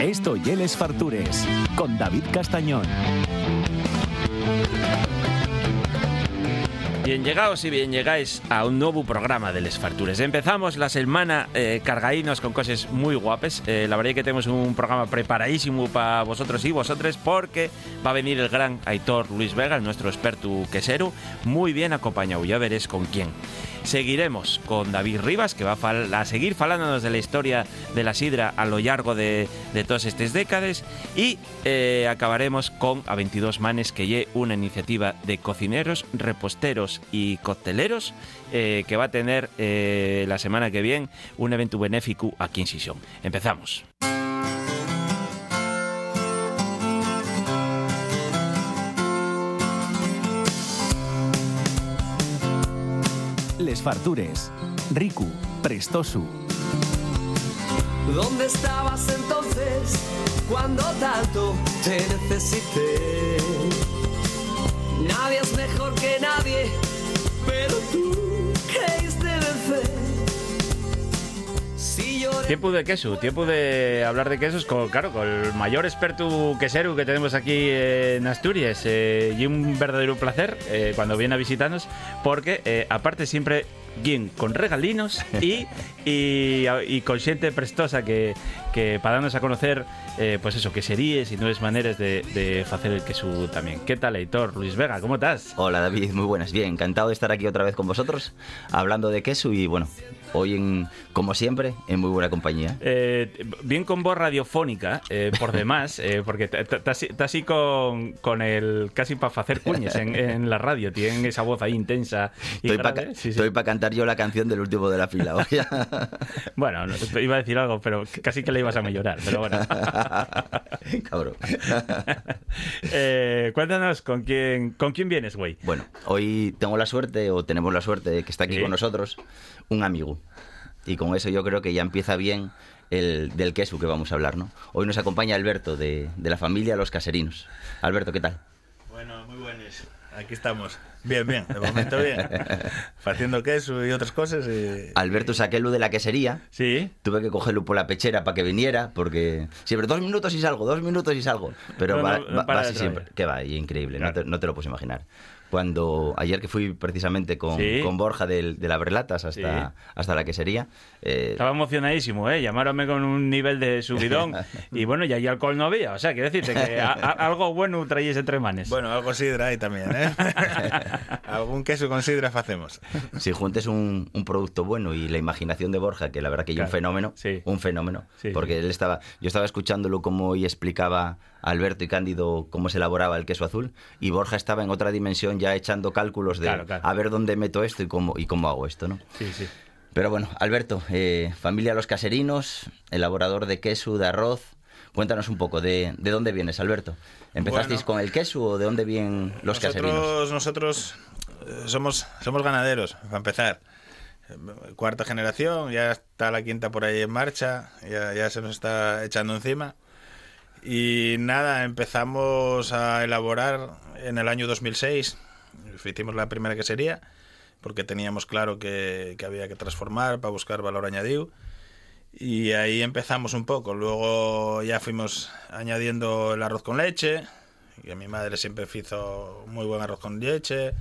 Esto Yeles Fartures con David Castañón. Bien llegados y bien llegáis a un nuevo programa de Les Fartures. Empezamos la semana eh, con cosas muy guapes. Eh, la verdad es que tenemos un programa preparadísimo para vosotros y vosotres porque va a venir el gran Aitor Luis Vega, nuestro experto quesero, muy bien acompañado. Ya veréis con quién. Seguiremos con David Rivas, que va a, seguir falándonos de la historia de la sidra a lo largo de, todas estas décadas. Y eh, acabaremos con A 22 Manes, que lle una iniciativa de cocineros, reposteros y cocteleros eh, que va a tener eh, la semana que viene un evento benéfico aquí en Sison. Empezamos. Les Fartures, Riku, Prestosu. ¿Dónde estabas entonces cuando tanto te necesité? Nadie es mejor que nadie, pero tú Tiempo de queso, tiempo de hablar de quesos con, claro, con el mayor experto quesero que tenemos aquí en Asturias eh, y un verdadero placer eh, cuando viene a visitarnos porque eh, aparte siempre bien con regalinos y, y, y con xente prestosa que, que para darnos a conocer eh, pues eso, queserías y nuevas maneras de, de hacer el queso también. ¿Qué tal, Heitor? Luis Vega, ¿cómo estás? Hola David, muy buenas. Bien, encantado de estar aquí otra vez con vosotros, hablando de queso y bueno, hoy en, como siempre, en muy buena compañía. Eh, bien con voz radiofónica, eh, por demás, eh, porque está así con, con el casi para hacer cuñas en, en, la radio, tiene esa voz ahí intensa. Y estoy para sí, sí. pa cantar yo la canción del último de la fila. bueno, no, iba a decir algo, pero casi que le ibas a mejorar, pero bueno. Cabrón. cuéntanos con quién, con quién vienes, güey. Bueno, hoy tengo la suerte, o tenemos la suerte, de que está aquí ¿Sí? con nosotros un amigo. Y con eso yo creo que ya empieza bien el del queso que vamos a hablar, ¿no? Hoy nos acompaña Alberto, de, de la familia Los Caserinos. Alberto, ¿qué tal? Bueno, muy buenos. Aquí estamos. Bien, bien, de momento bien. Haciendo queso y otras cosas. Y... Alberto saqué lo de la quesería. Sí. Tuve que cogerlo por la pechera para que viniera, porque siempre dos minutos y salgo, dos minutos y salgo. Pero No, va, no, no va- va así siempre. Que va, y increíble, no, Claro. te, no te lo puedes imaginar. Cuando ayer que fui precisamente con, Sí. con Borja del- de, la Brelatas hasta, Sí. hasta la quesería, eh, Estaba emocionadísimo, ¿eh? Llamáronme con un nivel de subidón y bueno, ya ahí alcohol no había. O sea, quiero decirte que a- a- algo bueno traíais entre manes. Bueno, algo sidra ahí también, ¿eh? Algún queso con sidra hacemos. si juntes un, un producto bueno y la imaginación de Borja, que la verdad que hay Claro. un fenómeno, Sí. un fenómeno, Sí, porque sí. él estaba, yo estaba escuchándolo como hoy explicaba Alberto y Cándido cómo se elaboraba el queso azul y Borja estaba en otra dimensión ya echando cálculos de Claro, claro. a ver dónde meto esto y cómo y cómo hago esto, ¿no? Sí, sí. Pero bueno, Alberto, eh, familia Los Caserinos, elaborador de queso, de arroz. Cuéntanos un poco de, de dónde vienes, Alberto. ¿Empezasteis Bueno. con el queso o de dónde vienen los caserinos? nosotros, nosotros eh, somos, somos ganaderos, para empezar. Cuarta generación, ya está la quinta por ahí en marcha, ya, ya se nos está echando encima. Y nada, empezamos a elaborar en el año 2006. Hicimos la primera quesería, porque teníamos claro que, que había que transformar para buscar valor añadido. Y ahí empezamos un poco. Luego ya fuimos añadiendo el arroz con leche, que mi madre siempre hizo muy buen arroz con leche.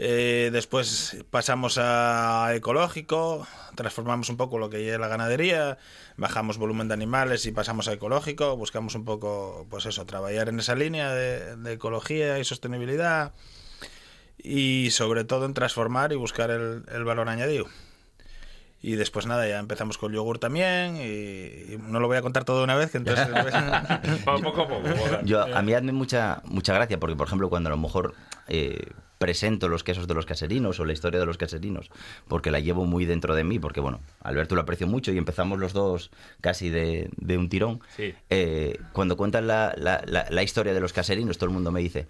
Eh, después pasamos a ecológico, transformamos un poco lo que es la ganadería, bajamos volumen de animales y pasamos a ecológico, buscamos un poco, pues eso, trabajar en esa línea de, de ecología y sostenibilidad y sobre todo en transformar y buscar el, el valor añadido. Y después nada, ya empezamos con yogur también y, y no lo voy a contar todo de una vez, que entonces... Poco a poco. Yo, a mí hazme mucha, mucha gracia, porque por ejemplo, cuando a lo mejor eh, presento los quesos de los caserinos o la historia de los caserinos, porque la llevo muy dentro de mí, porque bueno, Alberto lo aprecio mucho y empezamos los dos casi de, de un tirón. Sí. Eh, cuando cuentan la, la, la, la historia de los caserinos, todo el mundo me dice,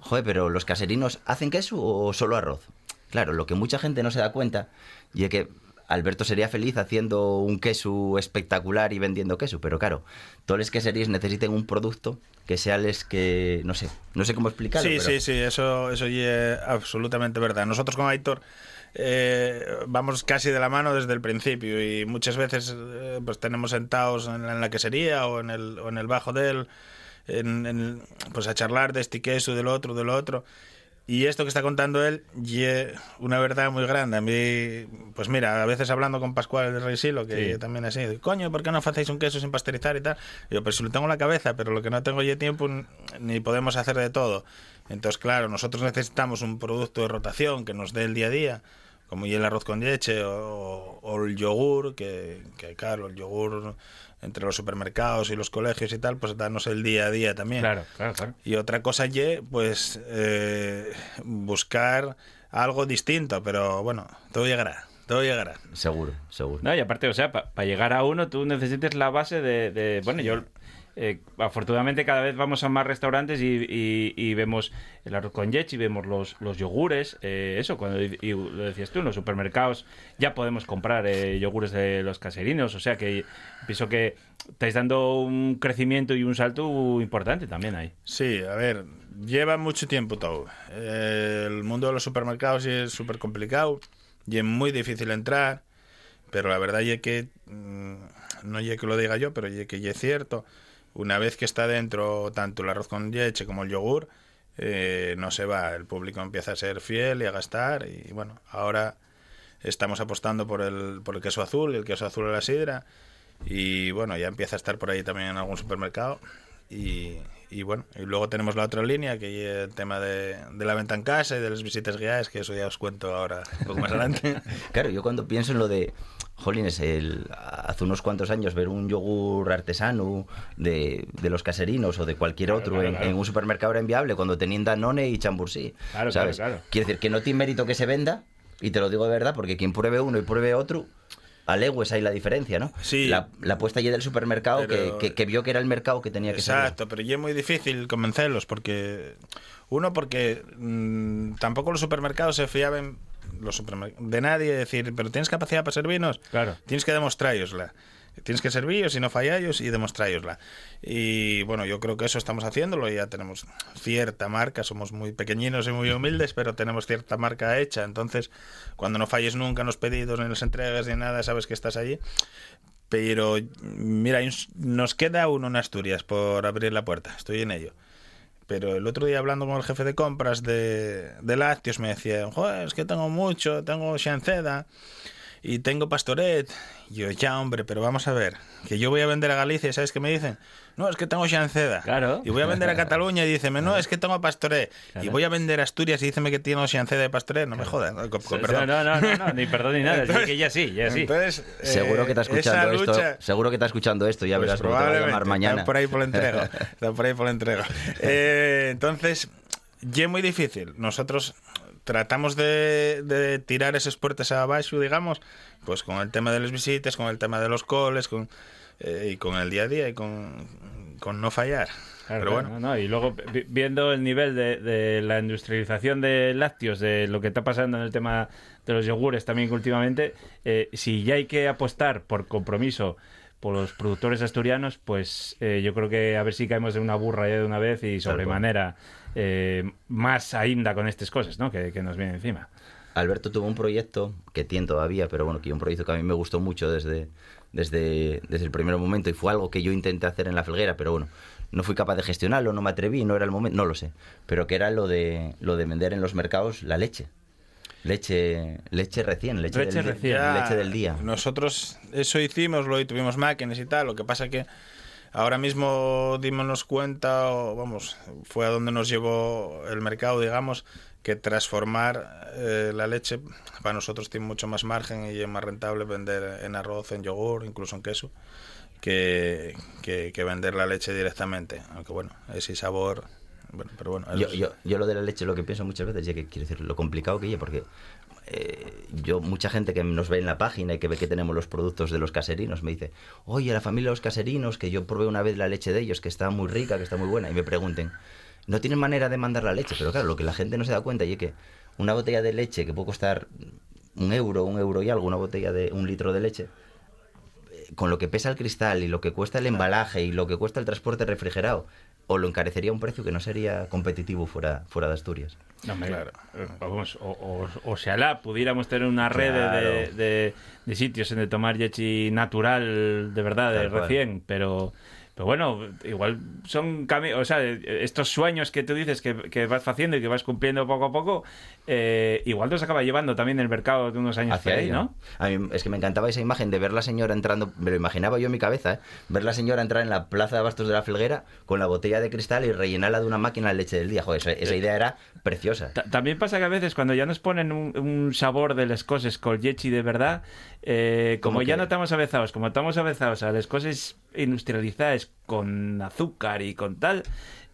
joder, pero ¿los caserinos hacen queso o solo arroz? Claro, lo que mucha gente no se da cuenta y es que Alberto sería feliz haciendo un queso espectacular y vendiendo queso, pero claro, todos los queserías necesitan un producto que sea les que no sé, no sé cómo explicarlo. Sí, pero- sí, sí, eso, eso es absolutamente verdad. Nosotros con Aitor eh, vamos casi de la mano desde el principio y muchas veces eh, pues tenemos sentados en, la- en la quesería o en el, o en el bajo de él, en, en- pues a charlar de este queso, del otro, del otro. Y esto que está contando él, una verdad muy grande. A mí, pues mira, a veces hablando con Pascual de Reisilo, que Sí. también así, coño, ¿por qué no hacéis un queso sin pasteurizar y tal? Y yo, pues si lo tengo en la cabeza, pero lo que no tengo yo tiempo, ni podemos hacer de todo. Entonces, claro, nosotros necesitamos un producto de rotación que nos dé el día a día, como y el arroz con leche o, o el yogur, que, que claro, el yogur entre los supermercados y los colegios y tal, pues darnos el día a día también. Claro, claro, claro. Y otra cosa, ye, pues eh, buscar algo distinto, pero bueno, todo llegará, todo llegará. Seguro, seguro. No, y aparte, o sea, para llegar a uno tú necesites la base de... de- bueno, yo... eh, afortunadamente cada vez vamos a más restaurantes y, y- vemos el arroz con leche y vemos los, yogures. eh, eso, cuando lo decías tú, en los supermercados ya podemos comprar eh, yogures de los caserinos. O sea que pienso que estáis dando un crecimiento y un salto importante también ahí. Sí, a ver, lleva mucho tiempo todo. Eh, el mundo de los supermercados es súper complicado y es muy difícil entrar, pero la verdad es que, mm, no es que lo diga yo, pero es que es cierto, una vez que está dentro tanto el arroz con leche como el yogur, eh, no se va, el público empieza a ser fiel y a gastar y bueno, ahora estamos apostando por el, por el queso azul, el queso azul a la sidra y bueno, ya empieza a estar por ahí también en algún supermercado y, y bueno, y luego tenemos la otra línea que es el tema de, de la venta en casa y de las visitas guiadas, que eso ya os cuento ahora un poco más adelante. Claro, yo cuando pienso en lo de, jolines, el, hace unos cuantos años ver un yogur artesano de, de los caserinos o de cualquier Claro, otro claro, en, claro. en un supermercado era inviable cuando tenían Danone y Chambursí. Claro, ¿sabes? claro, claro. Quiere decir que no tiene mérito que se venda, y te lo digo de verdad, porque quien pruebe uno y pruebe otro, a legues hay la diferencia, ¿no? Sí. La, la apuesta ya del supermercado Pero- que, que- que vio que era el mercado que tenía que ser. Exacto, pero ya es muy difícil convencerlos porque uno porque mm, tampoco los supermercados se fiaban los supermer- de nadie decir, pero tienes capacidad para servirnos, Claro. tienes que demostrarosla. Tienes que serviros y no falláis y demostrarosla. Y bueno, yo creo que eso estamos haciéndolo. Ya tenemos cierta marca, somos muy pequeñinos y muy humildes, pero tenemos cierta marca hecha. Entonces, cuando no falles nunca en los pedidos, ni en las entregas, ni nada, sabes que estás allí. Pero mira, nos queda uno en Asturias por abrir la puerta. Estoy en ello. Pero el otro día hablando con el jefe de compras de, de lácteos me decía, joder, es que tengo mucho, tengo Shanceda y tengo Pastoret. Y yo, ya hombre, pero vamos a ver, que yo voy a vender a Galicia, ¿sabes qué me dicen? No, es que tengo Shanceda. Claro. Y voy a vender a Cataluña y díceme, no, es que tengo Pastoret. Claro. Y voy a vender a Asturias y díceme que tengo Shanceda de Pastoret. No me jodas. no, con- con perdón. No, no, no, no, ni perdón ni nada. Entonces- que ya sí, ya sí. entonces, eh, Seguro que está esa escuchando esto. lucha- Seguro que está escuchando esto. Ya pues verás cómo te va a llamar mañana. Está por ahí por la entrega. Está por ahí por la entrega. Eh, entonces, ya es muy difícil. Nosotros tratamos de, de tirar esas puertas abajo, digamos, pues con el tema de las visitas, con el tema de los coles, con, eh, y con el día a día y con, con no fallar. Claro, Pero bueno, no, no, y luego vi- viendo el nivel de, de la industrialización de lácteos, de lo que está pasando en el tema de los yogures también últimamente, eh, si ya hay que apostar por compromiso por los productores asturianos, pues eh, yo creo que a ver si caemos de una burra ya de una vez y sobremanera eh, más ainda con estas cosas ¿no? que, que nos vienen encima. Alberto tuvo un proyecto que tiene todavía, pero bueno, que un proyecto que a mí me gustó mucho desde, desde, desde el primer momento y fue algo que yo intenté hacer en la felguera, pero bueno, no fui capaz de gestionarlo, no me atreví, no era el momento, no lo sé, pero que era lo de, lo de vender en los mercados la leche. Leche, leche recién, leche, Leche del, recién. Leche del día. Nosotros eso hicimos, lo tuvimos máquinas y tal. Lo que pasa que ahora mismo dimos cuenta, o vamos, fue a donde nos llevó el mercado, digamos, que transformar eh, la leche para nosotros tiene mucho más margen y es más rentable vender en arroz, en yogur, incluso en queso, que, que, que vender la leche directamente. Aunque bueno, ese sabor. Bueno, pero bueno, Yo, es- yo, yo lo de la leche lo que pienso muchas veces, ya que quiero decir lo complicado que es, porque eh, yo, mucha gente que nos ve en la página y que ve que tenemos los productos de los caserinos, me dice, oye, la familia de los caserinos, que yo probé una vez la leche de ellos, que está muy rica, que está muy buena, y me pregunten, ¿no tienen manera de mandar la leche? Pero claro, lo que la gente no se da cuenta es que una botella de leche que puede costar un euro, un euro y algo, una botella de un litro de leche, con lo que pesa el cristal y lo que cuesta el embalaje y lo que cuesta el transporte refrigerado, o lo encarecería a un precio que no sería competitivo fuera, fuera de Asturias. No, hombre, Claro. eh, vamos, o, o, oxalá pudiéramos tener una red de, Claro. de, de sitios en de tomar leche natural, de verdad, de recién, pero, pero bueno, igual son cami- o sea, estos sueños que tú dices que, que vas haciendo y que vas cumpliendo poco a poco, eh, igual te los acaba llevando también el mercado de unos años hacia ahí. ¿no? A mí es que me encantaba esa imagen de ver la señora entrando, me lo imaginaba yo en mi cabeza, ¿eh? ver la señora entrar en la plaza de abastos de la Felguera con la botella de cristal y rellenarla de una máquina de leche del día. Joder, esa, esa idea era preciosa. Ta- También pasa que a veces cuando ya nos ponen un, un sabor de las cosas con leche de verdad, eh, como ¿Cómo ya que? no estamos avezados, como estamos avezados a las cosas industrializadas con azúcar y con tal,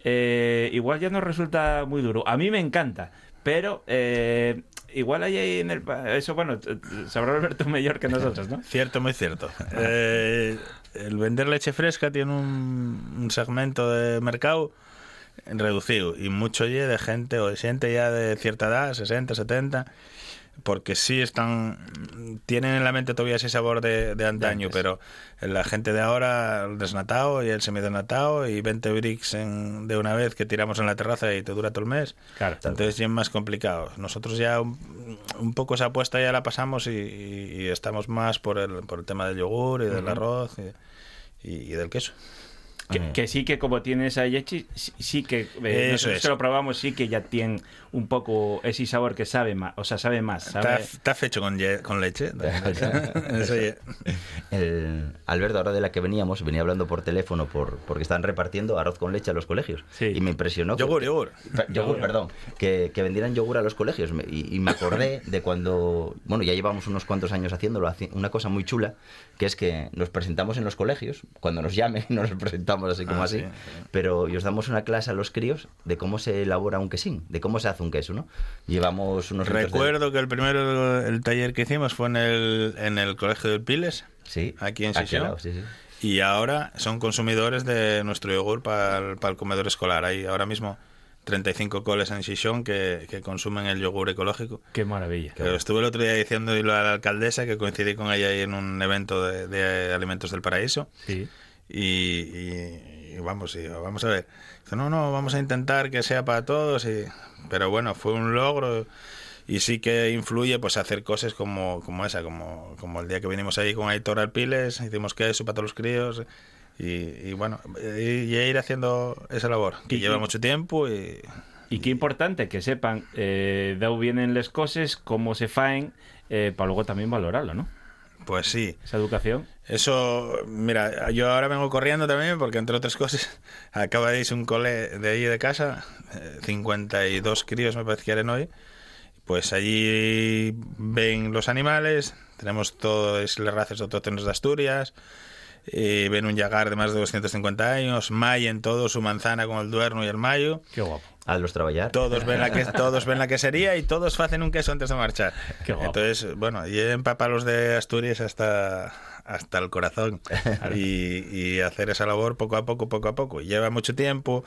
eh, igual ya nos resulta muy duro. A mí me encanta, pero eh, igual hay ahí en el... Eso, bueno, sabrá Alberto mejor que nosotros, ¿no? Cierto, muy cierto. Eh, el vender leche fresca tiene un, un segmento de mercado reducido y mucho ye de gente o de gente ya de cierta edad, 60, 70, porque sí están tienen en la mente todavía ese sabor de, de antaño, pero la gente de ahora el desnatado y el semidesnatado y 20 bricks en- de una vez que tiramos en la terraza y te dura todo el mes. Claro. Entonces ya es más complicado. Nosotros ya un, un poco esa apuesta ya la pasamos y, y- y estamos más por el, por el tema del yogur y del arroz y del queso. Que, que sí que como tiene esa leche, sí, sí que... eh, Eso nosotros es. que lo probamos, sí que ya tiene un poco ese sabor que sabe más, o sea, sabe más, sabe... está fecho con, con leche. El Alberto, ahora de la que veníamos, venía hablando por teléfono por, porque estaban repartiendo arroz con leche a los colegios. Sí. Y me impresionó. que- yogur, yogur. Yogur, perdón. Que, que vendieran yogur a los colegios. Y, y me acordé de cuando, bueno, ya llevamos unos cuantos años haciéndolo, haci- una cosa muy chula, que es que nos presentamos en los colegios, cuando nos llamen, no nos presentamos así como Ah, así, sí, pero y os damos una clase a los críos de cómo se elabora un quesín, de cómo se hace un queso, ¿no? Llevamos unos litros de- Recuerdo que el primero el taller que hicimos fue en el, en el colegio del Piles, Sí, aquí en Sisión. sí, sí. y ahora son consumidores de nuestro yogur para el, para el comedor escolar. Hay ahora mismo 35 coles en Sisión que, que consumen el yogur ecológico. Qué maravilla. Que estuve el otro día diciendo a la alcaldesa que coincidí con ella ahí en un evento de, de Alimentos del Paraíso. Sí. Y, y- y vamos, y vamos a ver. Dice, no, no, vamos a intentar que sea para todos. Y, pero bueno, fue un logro. Y sí que influye pues hacer cosas como, como esa, como, como el día que vinimos ahí con Aitor Alpiles, hicimos queso para todos los críos. Y, bueno, y, ir haciendo esa labor, que lleva mucho tiempo y, Y qué importante que sepan eh, de dónde vienen las cosas, cómo se faen, eh, para luego también valorarlo, ¿no? pues sí. Esa educación. Eso, mira, yo ahora vengo corriendo también porque entre otras cosas acaba de irse un cole de ahí de casa, eh, 52 críos me parece que eran hoy, pues allí ven los animales, tenemos todas las razas autóctonas de Asturias, y ven un yagar de más de 250 años, mayen todo su manzana con el duerno y el mayo, Qué guapo. A los trabajar. todos ven la que todos ven la quesería y todos hacen un queso antes de marchar. Qué guapo. Entonces, bueno, y empapa los de Asturias hasta hasta el corazón y, y hacer esa labor poco a poco, poco a poco. Lleva mucho tiempo.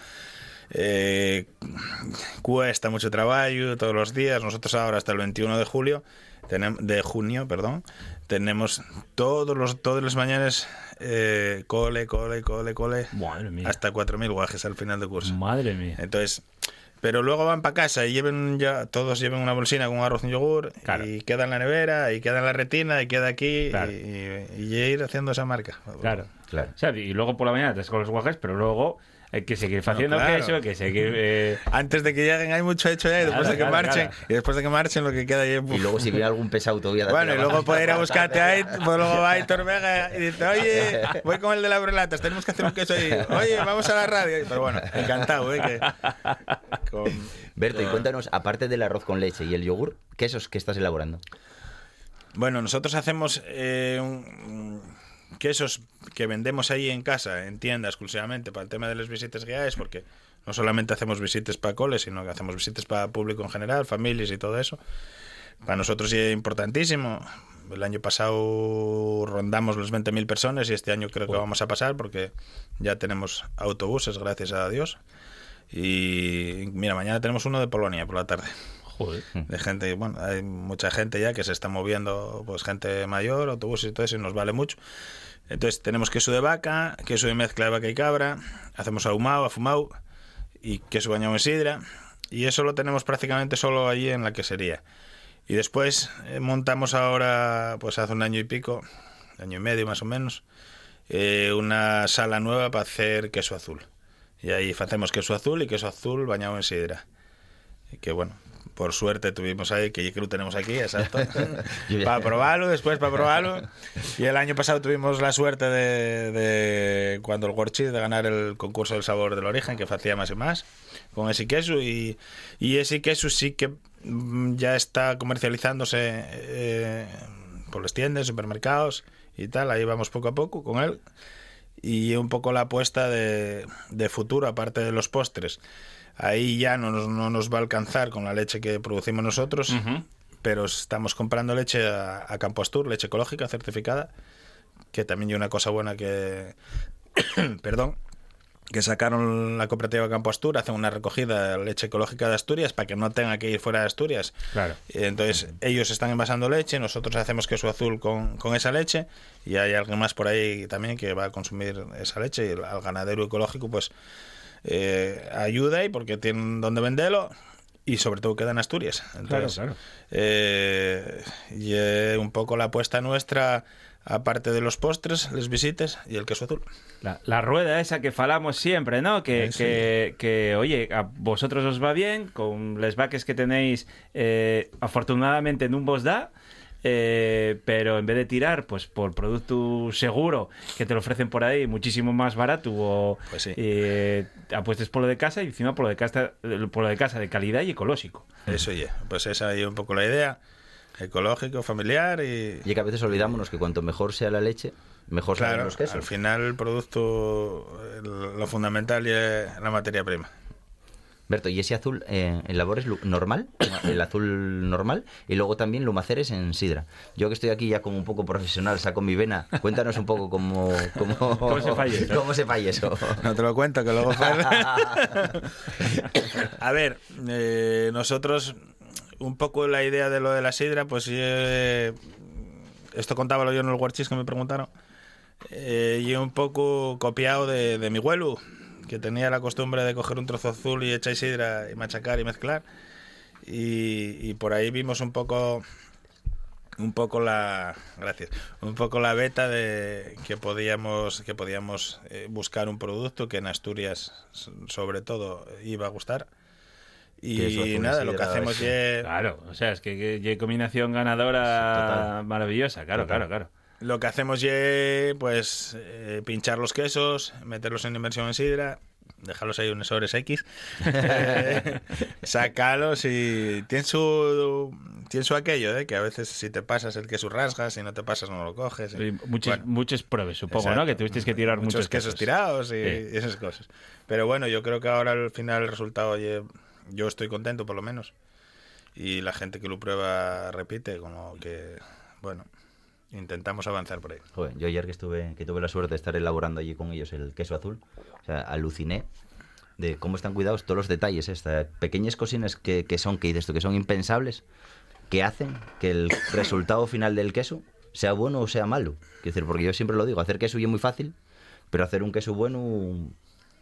eh, cuesta mucho trabajo todos los días. Nosotros ahora hasta el 21 de julio, tenemos, de junio, perdón, tenemos todos los todas las mañanas eh, cole, cole, cole, cole, Madre mía. hasta 4.000 guajes al final del curso. Madre mía. Entonces, pero luego van para casa y lleven ya, todos lleven una bolsina con arroz y yogur Claro. y queda en la nevera y queda en la retina y queda aquí Claro. y, y- y ir haciendo esa marca. Claro. Claro. O sea, y luego por la mañana te con los guajes, pero luego hay que seguir haciendo claro. queso, hay que seguir... eh, Antes de que lleguen hay mucho hecho ya y después Claro, de que claro, marchen claro. y después de que marchen lo que queda ahí Y luego si viene algún pesado todavía... Bueno, la y luego puede ir a buscarte a Aitor, pues luego va Aitor Vega y dice, oye, voy con el de las brelatas, tenemos que hacer un queso ahí. Oye, vamos a la radio. Pero bueno, encantado, ¿eh? Que con- Berto, y cuéntanos, aparte del arroz con leche y el yogur, quesos que estás elaborando. Bueno, nosotros hacemos eh, un- quesos que vendemos ahí en casa, en tienda exclusivamente para el tema de las visitas guiadas, porque no solamente hacemos visitas para coles, sino que hacemos visitas para público en general, familias y todo eso. Para nosotros es importantísimo. El año pasado rondamos los 20.000 personas y este año creo que vamos a pasar porque ya tenemos autobuses, gracias a Dios. Y mira, mañana tenemos uno de Polonia por la tarde. Joder. de gente, bueno, hay mucha gente ya que se está moviendo, pues gente mayor, autobuses y todo eso, y nos vale mucho. Entonces tenemos queso de vaca, queso de mezcla de vaca y cabra, hacemos ahumado, afumado y queso bañado en sidra, y eso lo tenemos prácticamente solo allí en la quesería. Y después eh, montamos ahora, pues hace un año y pico, año y medio más o menos, eh, una sala nueva para hacer queso azul. Y ahí hacemos queso azul y queso azul bañado en sidra. Y que bueno, por suerte tuvimos ahí, que lo tenemos aquí, exacto, para probarlo, después para probarlo. Y el año pasado tuvimos la suerte de, de cuando el Gorchis, de ganar el concurso del sabor del origen, que hacía más y más, con ese queso. Y, y ese queso sí que mm, ya está comercializándose eh, por las tiendas, supermercados y tal. Ahí vamos poco a poco con él. Y un poco la apuesta de, de futuro, aparte de los postres. Ahí ya no nos, no nos va a alcanzar con la leche que producimos nosotros, pero estamos comprando leche a, a Campo Astur, leche ecológica certificada, que también hay una cosa buena que, perdón, que sacaron la cooperativa Campo Astur, hacen una recogida de leche ecológica de Asturias para que no tenga que ir fuera de Asturias. Claro. Y Entonces ellos están envasando leche, nosotros hacemos queso azul con, con esa leche y hay alguien más por ahí también que va a consumir esa leche y al ganadero ecológico pues eh, ayuda y porque tienen donde venderlo y sobre todo queda en Asturias. Entonces, claro. eh, y eh, un poco la apuesta nuestra, aparte de los postres, les visites y el queso azul. La, la rueda esa que falamos siempre, ¿no? Que, Eh, sí. que, que, oye, a vosotros os va bien, con les vaques que tenéis, eh, afortunadamente no vos da, eh, pero en vez de tirar, pues por producto seguro que te lo ofrecen por ahí muchísimo más barato, o Pues sí. eh, apuestes por lo de casa y encima por lo de casa, por lo de casa de calidad y ecológico. Eso ya, pues esa ahí un poco la idea, ecológico, familiar y... Y que a veces olvidámonos que cuanto mejor sea la leche, mejor Claro, los quesos. al final el producto, lo fundamental es la materia prima. Berto, ¿y ese azul eh, el labor es normal? El azul normal. Y luego también lumaceres en sidra. Yo que estoy aquí ya como un poco profesional, saco mi vena. Cuéntanos un poco cómo... ¿Cómo, ¿Cómo se falla eso? ¿Cómo se eso? No te lo cuento, que luego... A ver, eh, nosotros, un poco la idea de lo de la sidra, pues eh, esto contaba yo en el Warchis que me preguntaron, eh, y un poco copiado de, de mi abuelo, que tenía la costumbre de coger un trozo azul y echar sidra y machacar y mezclar. Y, y por ahí vimos un poco un poco la gracias un poco la beta de que podíamos que podíamos eh, buscar un producto que en Asturias sobre todo iba a gustar y nada lo que hacemos es Claro, o sea, es que, que- que combinación ganadora Total. maravillosa, claro, Total. claro, claro. Lo que hacemos es pues eh, pinchar los quesos, meterlos en inmersión en sidra, dejarlos ahí unas horas X, eh, sacarlos y tiene su, tiene su aquello, ¿eh? que a veces si te pasas el queso rasgas, si no te pasas no lo coges. Y Muchos, Bueno, muchos pruebes, supongo, exacto. ¿no? Que tuvisteis que tirar muchos, muchos quesos tirados y, Sí. y esas cosas. Pero bueno, yo creo que ahora al final el resultado, oye, yo estoy contento por lo menos. Y la gente que lo prueba repite, como que, bueno, intentamos avanzar por ahí. Yo ayer que estuve, que tuve la suerte de estar elaborando allí con ellos el queso azul, o sea, aluciné de cómo están cuidados todos los detalles, estas pequeñas cocinas que, que son, que dices que son impensables, que hacen que el resultado final del queso sea bueno o sea malo. Porque yo siempre lo digo, hacer queso es muy fácil, pero hacer un queso bueno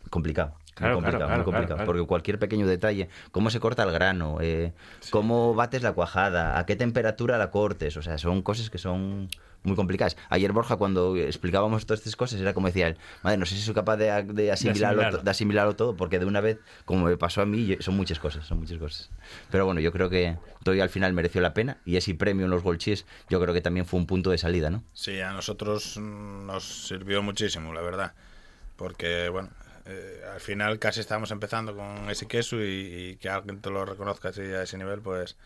complicado. Claro, muy complicado, claro, muy complicado. claro, claro. Porque cualquier pequeño detalle, cómo se corta el grano, eh, cómo bates la cuajada, a qué temperatura la cortes, o sea, son cosas que son muy complicadas. Ayer Borja, cuando explicábamos todas estas cosas, era como decía él, madre, no sé si soy capaz de, de asimilarlo, de asimilarlo todo, porque de una vez, como me pasó a mí, yo- son muchas cosas, son muchas cosas. Pero bueno, yo creo que todo al final mereció la pena, y ese premio en los Golchis, yo creo que también fue un punto de salida, ¿no? Sí, a nosotros nos sirvió muchísimo, la verdad. Porque, bueno, eh, al final casi estábamos empezando con ese queso y, y que alguien te lo reconozca así a ese nivel, pues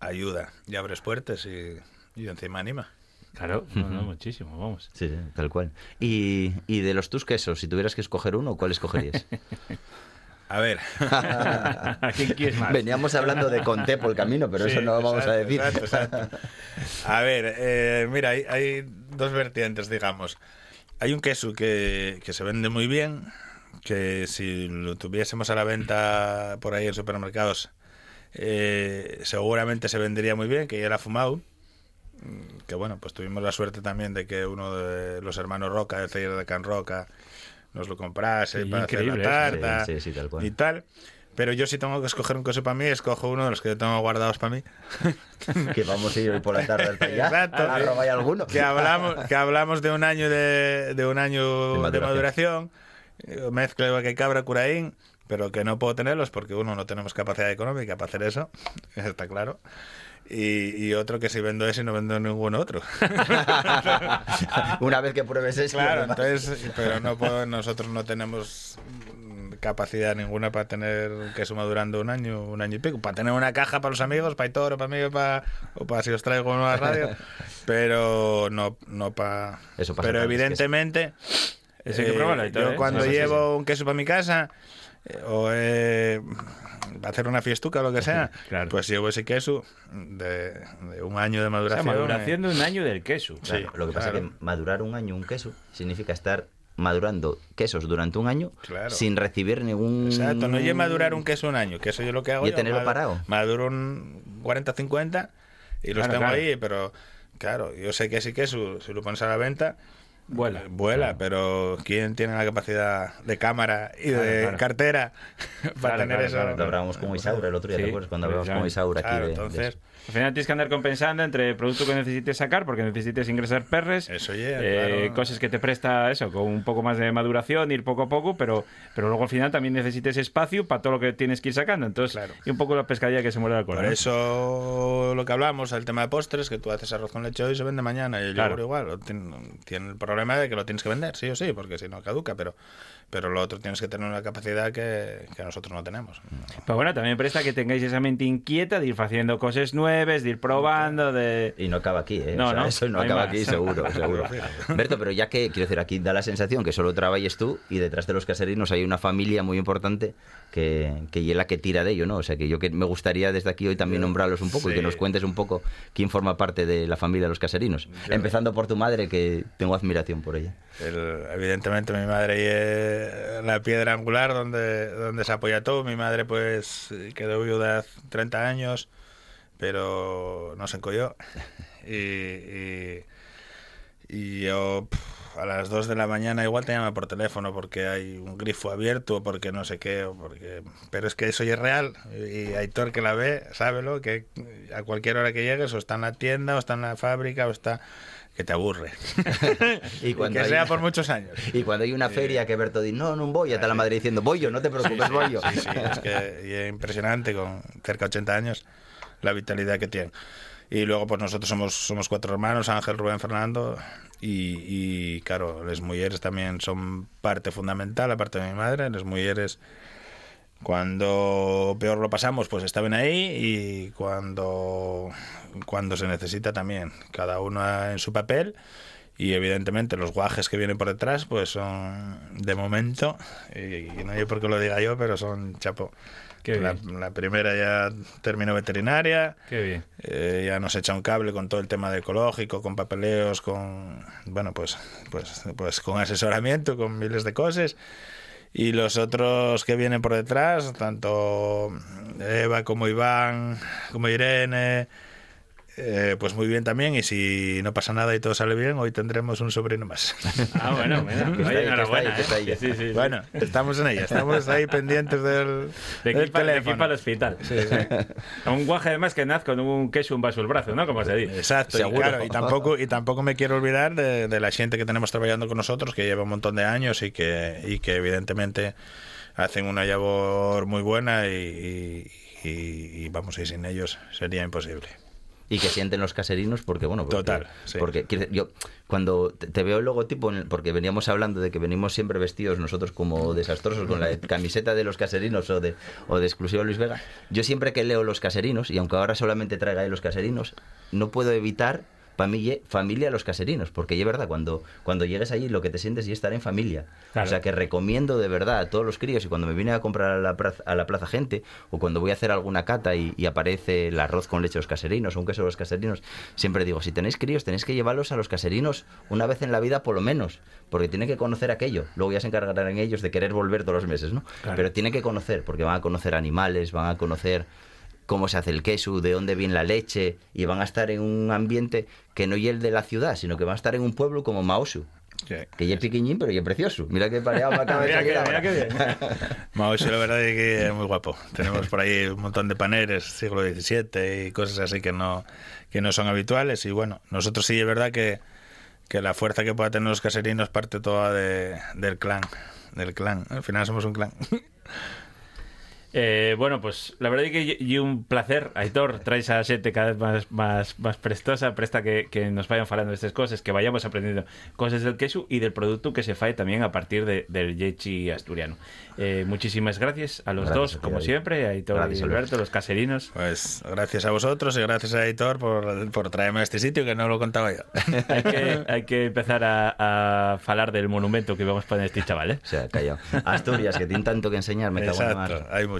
ayuda y abres puertas y, y encima anima. Claro, no, no, muchísimo, vamos. Sí, sí, tal cual. Y, y de los tus quesos, si tuvieras que escoger uno, ¿cuál escogerías? A ver. ¿A quién quieres más? Veníamos hablando de Conté por el camino, pero Sí, eso no lo vamos a exacto, decir. exacto, exacto. A ver, eh, mira, hay, hay dos vertientes, digamos. Hay un queso que, que se vende muy bien, que si lo tuviésemos a la venta por ahí en supermercados eh, seguramente se vendería muy bien, que ya era fumado. Mm, Que bueno, pues tuvimos la suerte también de que uno de los hermanos Roca, el taller de Can Roca, nos lo comprase Sí, para hacer la increíble, tarta sí, sí, tal cual. y tal. Pero yo si tengo que escoger un queso para mí, escojo uno de los que yo tengo guardados para mí. que vamos a ir hoy por la tarde hasta allá. Exacto. a robar alguno. que hablamos que hablamos de un año de, de un año De de maduración. Eh, mezcla igual que cabra curaín pero que no puedo tenerlos porque uno no tenemos capacidad económica para hacer eso está claro y, y otro que si vendo ese no vendo ningún otro Una vez que pruebes eso. claro entonces pero no puedo, nosotros no tenemos mm, capacidad ninguna para tener un queso madurando un año un año y pico para tener una caja para los amigos para Hitor o para mí o para, o para si os traigo una radio pero no no para Eso pasa pero con los quesos. Eso hay que eh, probarlo, yo ¿eh? cuando Sí, sí, llevo un queso para mi casa eh, o eh, hacer una fiestuca o lo que sea Claro. pues llevo ese queso de, de un año de O sea, maduración maduración eh. de un año del queso. Claro, Sí, lo que pasa claro. es que madurar un año un queso significa estar madurando quesos durante un año Claro. sin recibir ningún... Exacto, no lleve madurar un queso un año, que eso yo lo que hago. Y yo, tenerlo parado. Maduro un 40-50 y los Claro, tengo claro. ahí, pero claro, yo sé que ese queso, si lo pones a la venta, Vuela. eh, vuela, pero ¿quién tiene la capacidad de cámara y Claro, de claro. cartera para Claro, tener claro, eso? claro, Lo hablábamos con Isaura el otro día, Sí, ¿te acuerdas? Cuando hablábamos con. Isaura aquí Claro, de- de entonces, eso. Al final tienes que andar compensando entre producto que necesites sacar, porque necesites ingresar perres, Eso eh, claro. cosas que te presta eso, con un poco más de maduración, ir poco a poco, pero, pero luego al final también necesites espacio para todo lo que tienes que ir sacando. Entonces, Claro. y un poco la pescadilla que se muere la cola. Por ¿no? eso lo que hablamos, el tema de postres, que tú haces arroz con leche hoy y se vende mañana. Y el Claro. yogur igual. Tiene el problema de que lo tienes que vender, sí o sí, porque si no caduca. Pero, pero lo otro tienes que tener una capacidad que, que nosotros no tenemos. Pero bueno, también presta que tengáis esa mente inquieta de ir haciendo cosas nuevas, de ir probando, de... Y no acaba aquí, ¿eh? No, O sea, no, Eso no acaba más. aquí, seguro, seguro. Berto, pero ya que, quiero decir, aquí da la sensación que solo trabajes tú y detrás de los caserinos hay una familia muy importante que, que y es la que tira de ello, ¿no? O sea, que yo que me gustaría desde aquí hoy también nombrarlos un poco y que Sí. nos cuentes un poco quién forma parte de la familia de los caserinos. Empezando por tu madre, que tengo admiración por ella. El- evidentemente mi madre la piedra angular donde, donde se apoya todo. Mi madre pues quedó viuda hace 30 años, pero no se encolló. Y, y, yo a las 2 de la mañana igual te llama por teléfono porque hay un grifo abierto o porque no sé qué. O porque... Pero es que eso ya es real. Y Aitor que la ve, sábelo, que a cualquier hora que llegues o está en la tienda o está en la fábrica o está... que te aburre. Y cuando que hay- sea por muchos años. Y cuando hay una feria que Berto dice, no, no voy, a la madre diciendo, voy yo, no te preocupes, voy yo. Sí, sí, es que y es impresionante con cerca de 80 años la vitalidad que tiene. Y luego pues nosotros somos somos cuatro hermanos, Ángel, Rubén, Fernando. Y, y claro, las mujeres también son parte fundamental, aparte de mi madre, las mujeres cuando peor lo pasamos pues estaban ahí. Y cuando cuando se necesita también, cada uno en su papel. Y evidentemente los guajes que vienen por detrás pues son de momento y, no hay por qué lo diga yo pero son chapo la, la primera ya terminó veterinaria Qué bien. eh, ya nos echa un cable con todo el tema de ecológico, con papeleos, con bueno pues pues pues con asesoramiento, con miles de cosas. Y los otros que vienen por detrás, tanto Eva como Iván, como Irene, eh, pues muy bien también. Y si no pasa nada y todo sale bien, hoy tendremos un sobrino más. Ah, bueno, bueno. Enhorabuena, ¿eh? Sí, sí, sí. bueno, estamos en ella, estamos ahí pendientes del, De del pa- de aquí teléfono. para el hospital. Un guaje además que naz con un queso un vaso el brazo, ¿no? Como se dice. Exacto, y, claro, y tampoco y tampoco me quiero olvidar de, de la gente que tenemos trabajando con nosotros que lleva un montón de años y que y que evidentemente hacen una labor muy buena y, y- y- y vamos y sin ellos sería imposible. Y que sienten los caserinos porque bueno porque, Total, sí. porque yo cuando te, veo el logotipo porque veníamos hablando de que venimos siempre vestidos nosotros como desastrosos con la camiseta de los caserinos o de o de exclusiva Luis Vega yo siempre que leo los caserinos y aunque ahora solamente traiga ahí los caserinos no puedo evitar ye- familia los caserinos porque es verdad cuando cuando llegues allí lo que te sientes y estar en familia Claro. o sea que recomiendo de verdad a todos los críos y cuando me vine a comprar a la, plaza, a la plaza gente o cuando voy a hacer alguna cata y, y aparece el arroz con leche de los caserinos o un queso de los caserinos, siempre digo, si tenéis críos tenéis que llevarlos a los caserinos una vez en la vida por lo menos, porque tienen que conocer aquello. Luego ya se encargarán ellos de querer volver todos los meses, ¿no? Claro. Pero tienen que conocer, porque van a conocer animales, van a conocer cómo se hace el queso, de dónde viene la leche, y van a estar en un ambiente que no es el de la ciudad, sino que van a estar en un pueblo como Maosu. Sí. Que ya es pequeñín, pero ya es precioso. Mira qué pareado me acaba de Mira que- mira que bien. Mauricio, la verdad es que es muy guapo. Tenemos por ahí un montón de paneles, siglo XVII y cosas así que no, que no son habituales. Y bueno, nosotros sí es verdad que, que la fuerza que pueda tener los caserinos parte toda de, del clan. Del clan. Al final somos un clan. Eh, bueno, pues la verdad é que é un placer, Aitor, traes a xente cada vez máis prestosa, presta que, que nos vayan falando destas cosas, que vayamos aprendiendo cosas del queso y del producto que se fae también a partir de, del yechi asturiano. Eh, muchísimas gracias a los Gracias dos, a ti, como David. siempre, a Aitor Gracias, y Alberto, los caserinos. Pues gracias a vosotros y gracias a Editor por, por traerme a este sitio que no lo contaba yo. Hay que, hay que empezar a, a falar del monumento que vamos a poner este chaval, ¿eh? O sea, callado. Asturias, que tiene tanto que enseñar, me cago en la mar. Hay mucho.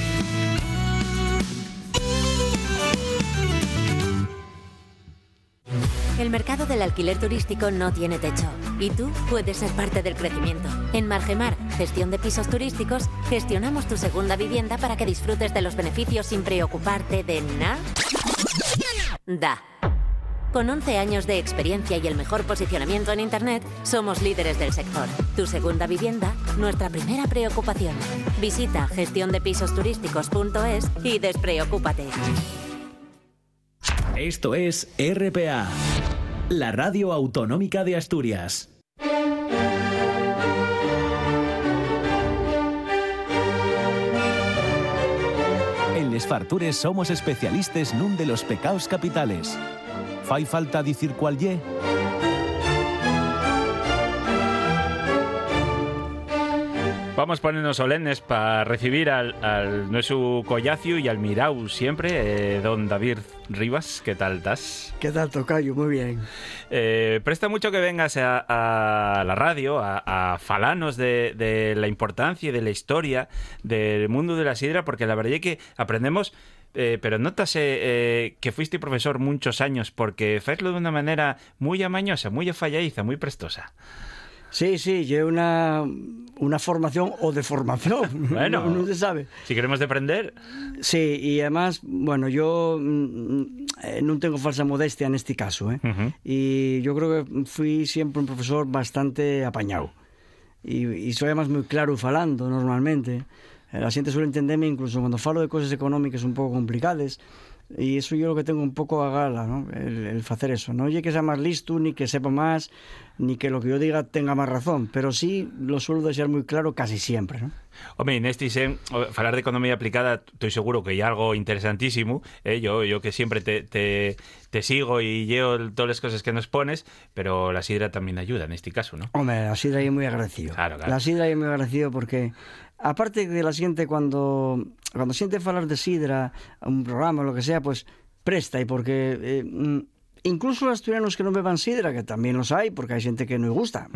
El mercado del alquiler turístico no tiene techo y tú puedes ser parte del crecimiento. En Margemar, gestión de pisos turísticos, gestionamos tu segunda vivienda para que disfrutes de los beneficios sin preocuparte de nada. Da. Con 11 años de experiencia y el mejor posicionamiento en Internet, somos líderes del sector. Tu segunda vivienda, nuestra primera preocupación. Visita gestiondepisosturísticos.es y despreocúpate. Esto es RPA, la radio autonómica de Asturias. En Les Fartures somos especialistas nun de los pecados capitales. ¿Fai falta decir cuál ye? Vamos a ponernos solemnes para recibir al, al nuestro collacio y al mirau siempre, eh, don David Rivas. ¿Qué tal estás? ¿Qué tal, Tocayo? Muy bien. Eh, presta mucho que vengas a, a la radio a, a falanos de, de la importancia y de la historia del mundo de la sidra, porque la verdad es que aprendemos. eh, pero notas eh, que fuiste profesor muchos años porque faislo de una manera muy amañosa, muy falladiza, muy prestosa. Sí, sí, llevo una, una formación o de formación. Bueno. no, no se sabe. Si queremos de aprender, Sí, y además, bueno, yo mm, eh, no tengo falsa modestia en este caso, ¿eh? Ujú. Y yo creo que fui siempre un profesor bastante apañado. Y, y soy además muy claro falando normalmente. Eh, La gente suele entenderme incluso cuando falo de cosas económicas un pouco complicadas. E iso yo lo que tengo un pouco a gala, ¿no? el, el facer eso. No oye que sea más listo, ni que sepa más, ni que lo que yo diga tenga más razón, pero sí lo suelo dejar muy claro casi siempre. ¿no? Home, neste sen, falar de economía aplicada, estoy seguro que hay algo interesantísimo. eh, yo, yo que siempre te, te, te sigo y llevo todas las cosas que nos pones, pero la sidra también ayuda en este caso, ¿no? Hombre, la sidra es muy agradecido. Claro, claro. La sidra es muy agradecido porque, aparte de la siente cuando, cuando siente falar de sidra, un programa o lo que sea, pues presta y porque eh, mm, incluso los asturianos que no beban sidra, que también los hay, porque hay gente que no le gusta,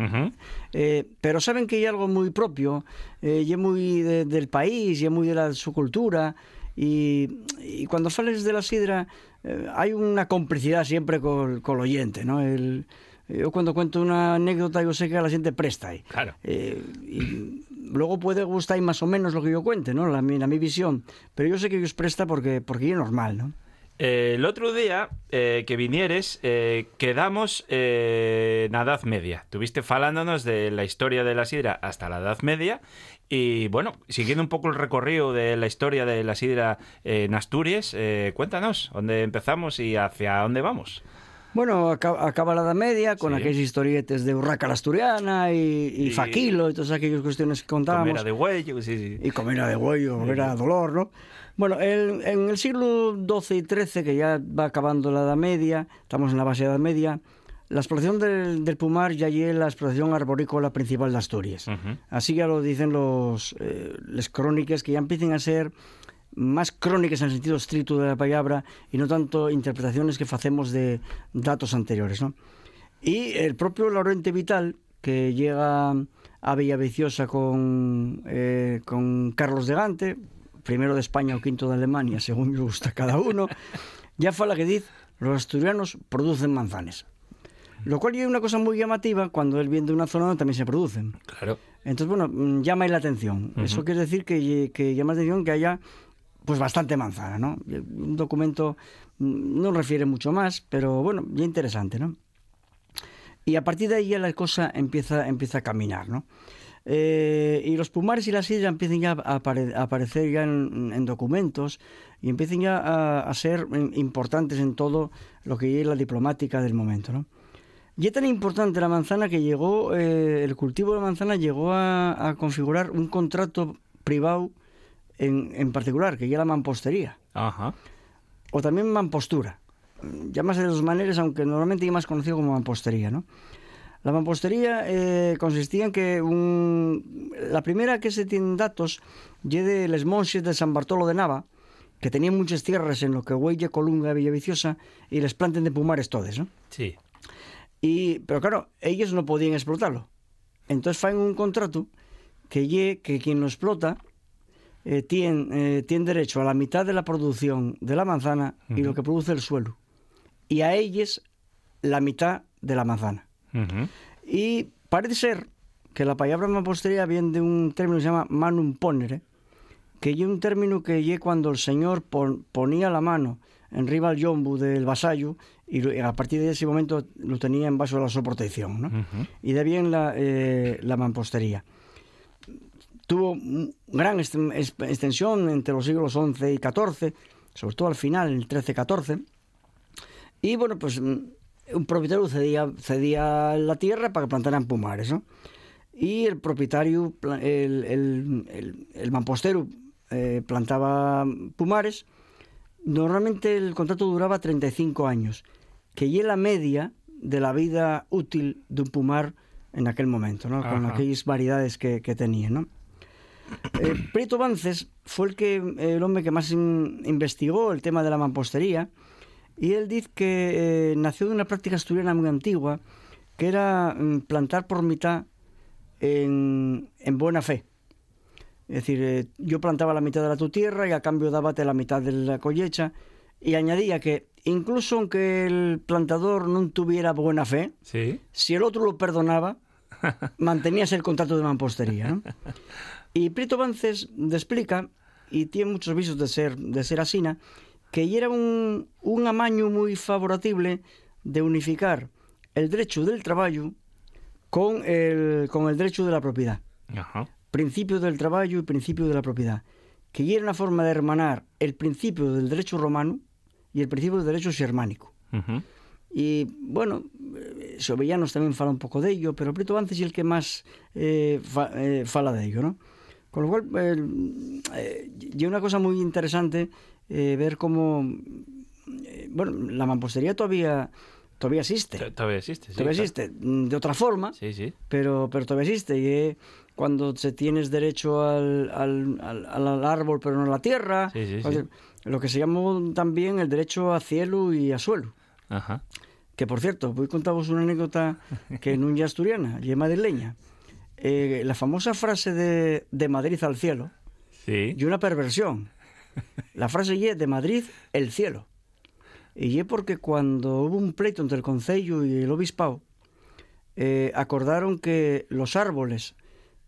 eh, pero saben que hay algo muy propio, eh, y es muy de- del país, y es muy de la, su cultura, y, y cuando fales de la sidra eh, hay una complicidad siempre con, con el oyente, ¿no? El, yo cuando cuento una anécdota yo sé que la gente presta ahí. Claro. Y luego puede gustar más o menos lo que yo cuente, ¿no? La, mi- la mi visión, pero yo sé que ellos presta porque, porque es normal, ¿no? Eh, el otro día eh, que vinieres, eh, quedamos eh, en la Edad Media. Tuviste falándonos de la historia de la sidra hasta la Edad Media. Y bueno, siguiendo un poco el recorrido de la historia de la sidra en Asturias, cuéntanos dónde empezamos y hacia dónde vamos. Bueno, acaba, la Edad Media con Sí. aquellas historietes de Urraca la Asturiana y, y Y- Faquilo y todas aquellas cuestiones que contábamos. Comera de huello, sí, sí. y comera de huello, comera dolor, ¿no? Bueno, el- en el siglo XII y XIII, que ya va acabando la Edad Media, estamos en la base de la Edad Media, la explotación del, del pumar ya es la explotación arborícola principal de Asturias. Ujú. Así ya lo dicen los eh, las crónicas, que ya empiezan a ser más crónicas en el sentido estricto de la palabra y no tanto interpretaciones que hacemos de datos anteriores, ¿no? Y el propio Laurente Vital, que llega a Villaviciosa con, eh, con Carlos de Gante, primero de España o quinto de Alemania, según me gusta cada uno, ya fala que dice, los asturianos producen manzanes. Lo cual es una cosa muy llamativa cuando él viene de una zona donde también se producen. Claro. Entonces, bueno, mm, llama la atención. Eso quiere decir que, que llama la atención que haya pues bastante manzana, ¿no? Un documento mm, no refiere mucho más, pero bueno, ya interesante, ¿no? Y a partir de ahí ya la cosa empieza, empieza a caminar, ¿no? Eh, y los pumares y las sidras empiezan ya a, apare- a aparecer ya en, en documentos y empiezan ya a, a ser importantes en todo lo que es la diplomática del momento, ¿no? Y es tan importante la manzana que llegó, eh, el cultivo de la manzana llegó a, a configurar un contrato privado en, en particular, que ya la mampostería, Ajá. o también mampostura. Llámase de dos maneras, aunque normalmente es más conocido como mampostería, ¿no? La mampostería eh, consistía en que un- la primera que se tienen datos ye de les monjes de San Bartolo de Nava, que tenían muchas tierras en lo que huelle Colunga e Villaviciosa y les planten de pumares todes, ¿no? Sí. Y, pero claro, ellos no podían explotarlo. Entonces faen un contrato que lle que quien lo explota eh, tiene, eh, tiene derecho a la mitad de la producción de la manzana y lo que produce el suelo. Y a ellos la mitad de la manzana. Y parece ser que la palabra mampostería viene de un término que se llama manum ponere, que es un término que lle cuando el señor pon- ponía la mano en riba al yombu del vasallo y, a partir de ese momento lo tenía en vaso de la su protección, ¿no? Y de bien la, eh, la mampostería. Tuvo gran extensión entre los siglos XI y XIV, sobre todo al final, en el XIII-XIV. Y bueno, pues mm, un propietario cedía, cedía la tierra para que plantaran pumares, ¿no? Y el propietario, el, el, el- el mampostero, eh, plantaba pumares. Normalmente el contrato duraba 35 años, que ya es la media de la vida útil de un pumar en aquel momento, ¿no? Con aquellas variedades que, que tenía, ¿no? Eh, Prieto Vances fue el que el hombre que más in- investigó el tema de la mampostería y él dice que eh, nació de una práctica asturiana muy antigua que era mm, plantar por mitad en, en buena fe. Es decir, eh, yo plantaba la mitad de la tu tierra y a cambio dábate la mitad de la cosecha y añadía que incluso aunque el plantador no tuviera buena fe, Sí. si el otro lo perdonaba, mantenías el contrato de mampostería. ¿no? Y Prieto Vances te explica, y tiene muchos visos de ser, de ser asina, que era un, un amaño muy favorable de unificar el derecho del trabajo con el, con el derecho de la propiedad. Ajá. Principio del trabajo y principio de la propiedad. Que y era una forma de hermanar el principio del derecho romano y el principio del derecho germánico. Y bueno, eh, Sobellanos también fala un poco de ello, pero Prieto Vances es el que más eh, fa- eh, fala de ello, ¿no? Con lo cual, eh, eh, y una cosa muy interesante eh, ver cómo, eh, bueno, la mampostería todavía, todavía existe. T- Todavía existe. sí, todavía claro. existe, mm, de otra forma, Sí, sí. pero, pero todavía existe. Y eh, cuando se tienes derecho al, al, al- al árbol, pero no a la tierra, Sí, sí, lo que se llama también el derecho a cielo y a suelo. Ajá. Que por cierto, voy a contaros una anécdota que no es asturiana, y madrileña. Eh, la famosa frase de, de Madrid al cielo Sí. y una perversión. La frase es de Madrid el cielo. Y es porque cuando hubo un pleito entre el concello y el obispado, eh, acordaron que los árboles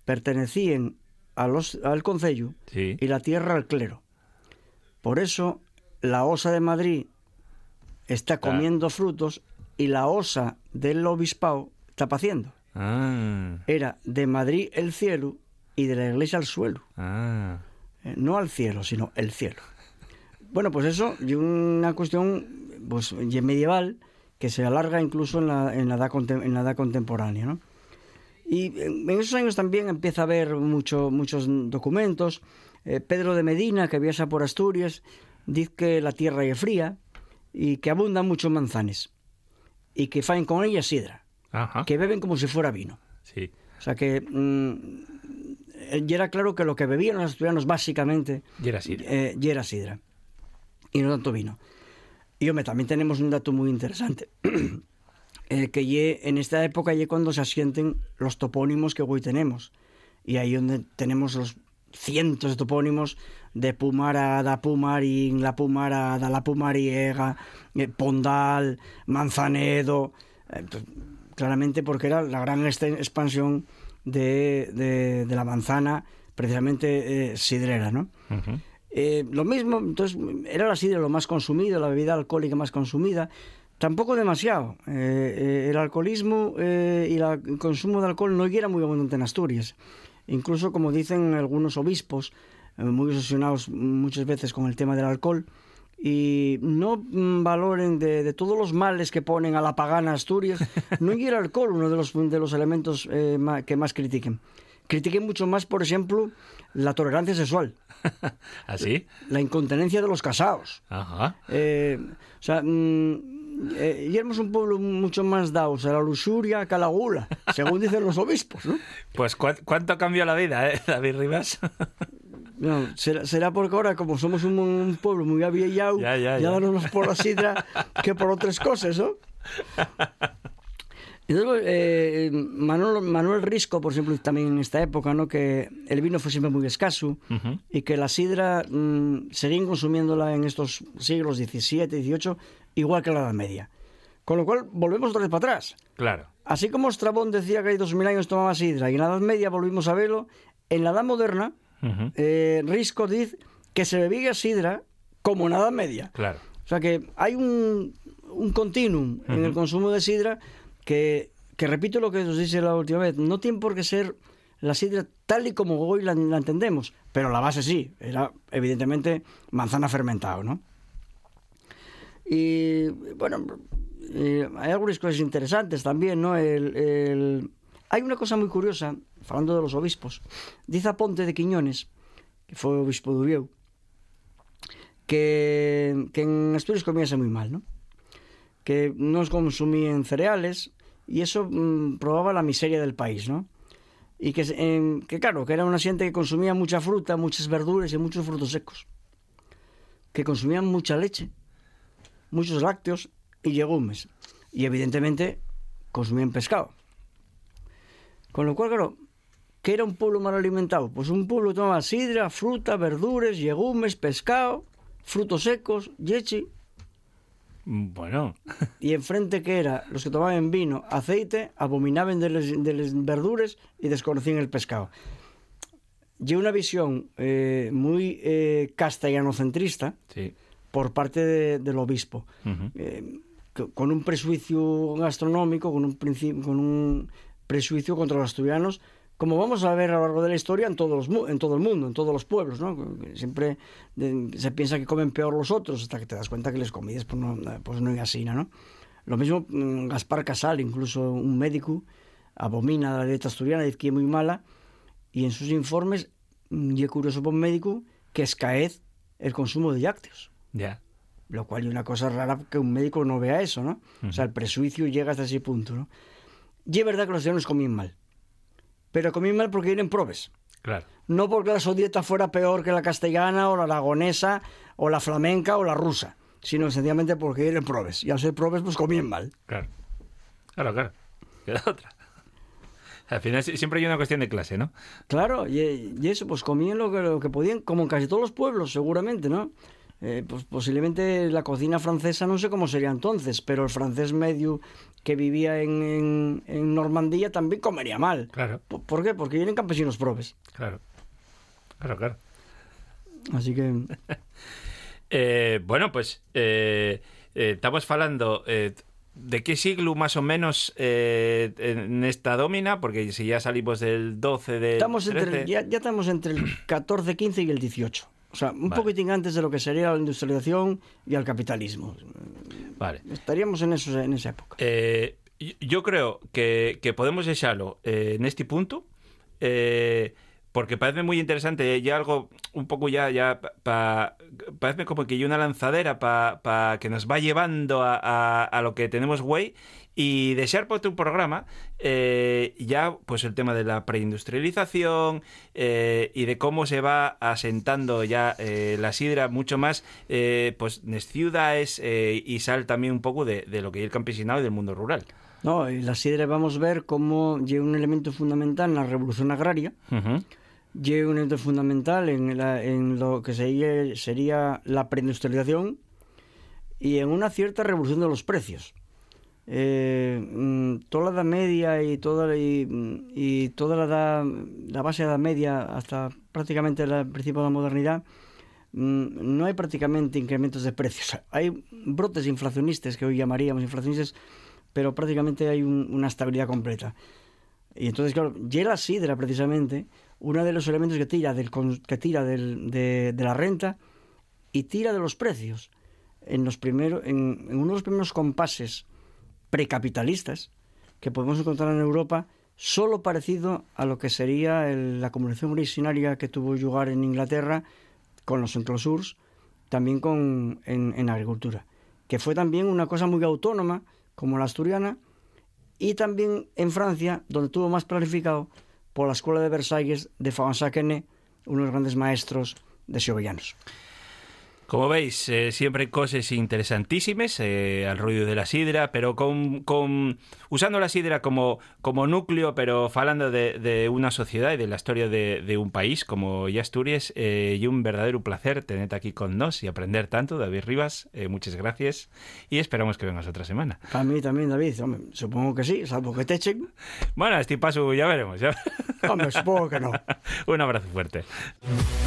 pertenecían a los, al concello Sí. y la tierra al clero. Por eso la osa de Madrid está comiendo frutos y la osa del obispado está paciendo. Ah. Era de Madrid el cielo y de la iglesia al suelo. Ah. Eh, No al cielo, sino el cielo. Bueno, pues eso y una cuestión pues, medieval que se alarga incluso en la, en la, edad, en la edad contemporánea. ¿no? Y en en esos años también empieza a haber mucho, muchos documentos. Eh, Pedro de Medina, que viaja por Asturias, dice que la tierra es fría y que abundan muchos manzanes y que faen con ella sidra, Ajá. que beben como si fuera vino. Sí. O sea que mm, ya era claro que lo que bebían los asturianos básicamente Y era sidra. eh, ya era sidra y no tanto vino. Y hombre, también tenemos un dato muy interesante. eh, que lle, en esta época lle cuando se asienten los topónimos que hoy tenemos. Y ahí donde tenemos los cientos de topónimos de Pumara da Pumarín, la Pumara da la Pumariega, eh, Pondal, Manzanedo, eh, pues, claramente porque era la gran expansión de, de- de la manzana, precisamente eh, sidrera, ¿no? Eh, lo mismo, entonces, era la sidra lo más consumido, la bebida alcohólica más consumida. Tampoco demasiado. Eh, eh, el alcoholismo y la- el consumo de alcohol no era muy abundante en Asturias. Incluso, como dicen algunos obispos, muy obsesionados muchas veces con el tema del alcohol, y no mm, valoren de, de todos los males que ponen a la pagana Asturias, no era el alcohol uno de los, de los elementos eh, ma- que más critiquen. Critiquen mucho más, por ejemplo, la tolerancia sexual, ¿Así? la incontinencia de los casados. Ajá. Eh, o sea, mm, eh, y éramos un pueblo mucho más dados a la luxuria que a la gula, según dicen los obispos, ¿no? Pues ¿cuán- ¿cuánto cambió la vida, eh, David Rivas? No, será, será porque ahora, como somos un, un pueblo muy aviellado, Ya, ya, ya, ya. por la sidra que por otras cosas, ¿no? Entonces, eh, Manuel, Manuel Risco, por ejemplo, también en esta época, ¿no? que el vino fue siempre muy escaso y que la sidra mm, seguían consumiéndola en estos siglos XVII, XVIII, igual que la Edad Media. Con lo cual, volvemos otra vez para atrás. Claro. Así como Estrabón decía que hay dos mil años tomaba sidra y en la Edad Media volvimos a verlo, en la Edad Moderna, Eh, Risco dice que se bebía sidra como Edad Media. Claro. O sea que hay un, un continuum en el consumo de sidra que, que, repito lo que os dije la última vez, no tiene por qué ser la sidra tal y como hoy la, la entendemos, pero la base sí, era evidentemente manzana fermentado, ¿no? Y bueno, eh, hay algunas cosas interesantes también, ¿no? El, el- Hay una cosa muy curiosa, hablando de los obispos. Dice Aponte de Quiñones, que fue obispo de Ubieu, que, que en Asturias comíase muy mal, ¿no? Que no consumían cereales y eso mm, probaba la miseria del país, ¿no? Y que, em, que claro, que era una gente que consumía mucha fruta, muchas verduras y muchos frutos secos. Que consumían mucha leche, muchos lácteos y legumes. Y evidentemente consumían pescado. Con lo cual, claro, ¿qué era un pueblo mal alimentado? Pues un pueblo que tomaba sidra, fruta, verduras, legumes, pescado, frutos secos, leche. Bueno, Y enfrente que era los que tomaban vino, aceite, abominaban de las verduras y desconocían el pescado. Y una visión eh, muy eh, castellanocentrista sí. por parte de- del obispo. Eh, con un prejuicio gastronómico, con un, principio, con un prejuicio contra los asturianos, como vamos a ver a lo largo de la historia en, todos los, en todo el mundo, en todos los pueblos. ¿no? Siempre se piensa que comen peor los otros hasta que te das cuenta que les comidas pues no, pues no es así. ¿no? Lo mismo mm, Gaspar Casal, incluso un médico, abomina la dieta asturiana, dice que es muy mala, y en sus informes, mm, y es curioso por un médico, que escaez el consumo de lácteos. Ya. Lo cual es una cosa rara que un médico no vea eso, ¿no? O sea, el prejuicio llega hasta ese punto, ¿no? Y es verdad que los asturianos comían mal. Pero comían mal porque vienen probes. Claro. No porque la su dieta fuera peor que la castellana o la aragonesa o la flamenca o la rusa, sino sencillamente porque vienen probes. Y al ser probes, pues comían mal. Claro. Claro, claro. Queda otra. Al final si- siempre hay una cuestión de clase, ¿no? Claro, y, y eso, pues comían lo que, lo que podían, como en casi todos los pueblos, seguramente, ¿no? Eh, pues posiblemente la cocina francesa no sé cómo sería entonces, pero el francés medio que vivía en, en, en Normandía también comería mal. Claro, ¿Por, por qué? Porque vienen campesinos probes. claro. Claro, claro. Así que, Eh, bueno, pues eh, eh, estamos falando eh, de qué siglo más o menos eh, en esta domina, porque si ya salimos del 12 del estamos entre, 13, ya, ya estamos entre el 14, 15 y el 18. O sea, un Vale. poquitín antes de lo que sería la industrialización y el capitalismo. Vale. Estaríamos en, eso, en esa época. Eh, yo creo que, que podemos echarlo eh, en este punto, eh, porque parece muy interesante, ya algo un poco ya, ya pa, pa- parece como que hay una lanzadera para que nos va llevando a, a- a lo que tenemos güey y desear por tu programa eh, ya pues el tema de la preindustrialización eh, y de cómo se va asentando ya eh, la sidra mucho más eh, pues en las ciudades y sal también un poco de, de lo que es el campesinado y del mundo rural. No, y la sidra vamos a ver como lleva un elemento fundamental en la revolución agraria, Ujú. lleva un elemento fundamental en, la- en lo que sería, sería la preindustrialización y en una cierta revolución de los precios. Eh, mm, toda la Edad Media y toda, y, mm, y toda la, edad- la base de la Edad Media hasta prácticamente el principio de la modernidad, mm, no hay prácticamente incrementos de precios. Hay brotes inflacionistas que hoy llamaríamos inflacionistas, pero prácticamente hay un- una estabilidad completa. Y entonces, claro, y la sidra precisamente, uno de los elementos que tira, del, que tira del- de, de la renta y tira de los precios. En, los primeros, en, en uno de los primeros compases precapitalistas que podemos encontrar en Europa, solo parecido a lo que sería la acumulación originaria que tuvo lugar en Inglaterra con los enclosures, también con, en, agricultura, que fue también una cosa muy autónoma, como la asturiana, y también en Francia, donde tuvo más planificado por la escuela de Versalles de Fabansaquene, uno de los grandes maestros de segovianos. Como veis, eh, siempre cosas interesantísimas eh, al ruido de la sidra, pero con, con- usando la sidra como, como núcleo, pero falando de, de una sociedad y de la historia de, de un país como ya Asturias, eh, y un verdadero placer tenerte aquí con nos y aprender tanto, David Rivas, eh, muchas gracias y esperamos que vengas otra semana. Para mí también, David, hombre, supongo que sí, salvo que te echen. Bueno, este paso ya veremos. ya. Hombre, supongo que no. un abrazo fuerte.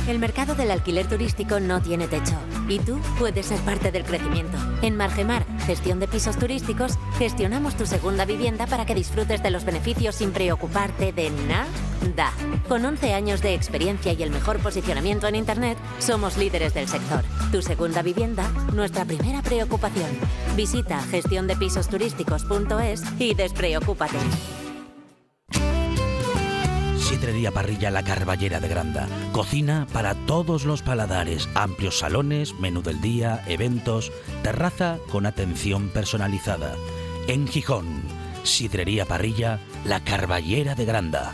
El mercado del alquiler turístico no tiene techo y tú puedes ser parte del crecimiento. En Margemar, gestión de pisos turísticos, gestionamos tu segunda vivienda para que disfrutes de los beneficios sin preocuparte de nada. Con 11 años de experiencia y el mejor posicionamiento en Internet, somos líderes del sector. Tu segunda vivienda, nuestra primera preocupación. Visita gestiondepisosturísticos.es y despreocúpate. Sidrería Parrilla La Carballera de Granda. Cocina para todos los paladares. Amplios salones, menú del día, eventos, terraza con atención personalizada. En Gijón, Sidrería Parrilla La Carballera de Granda.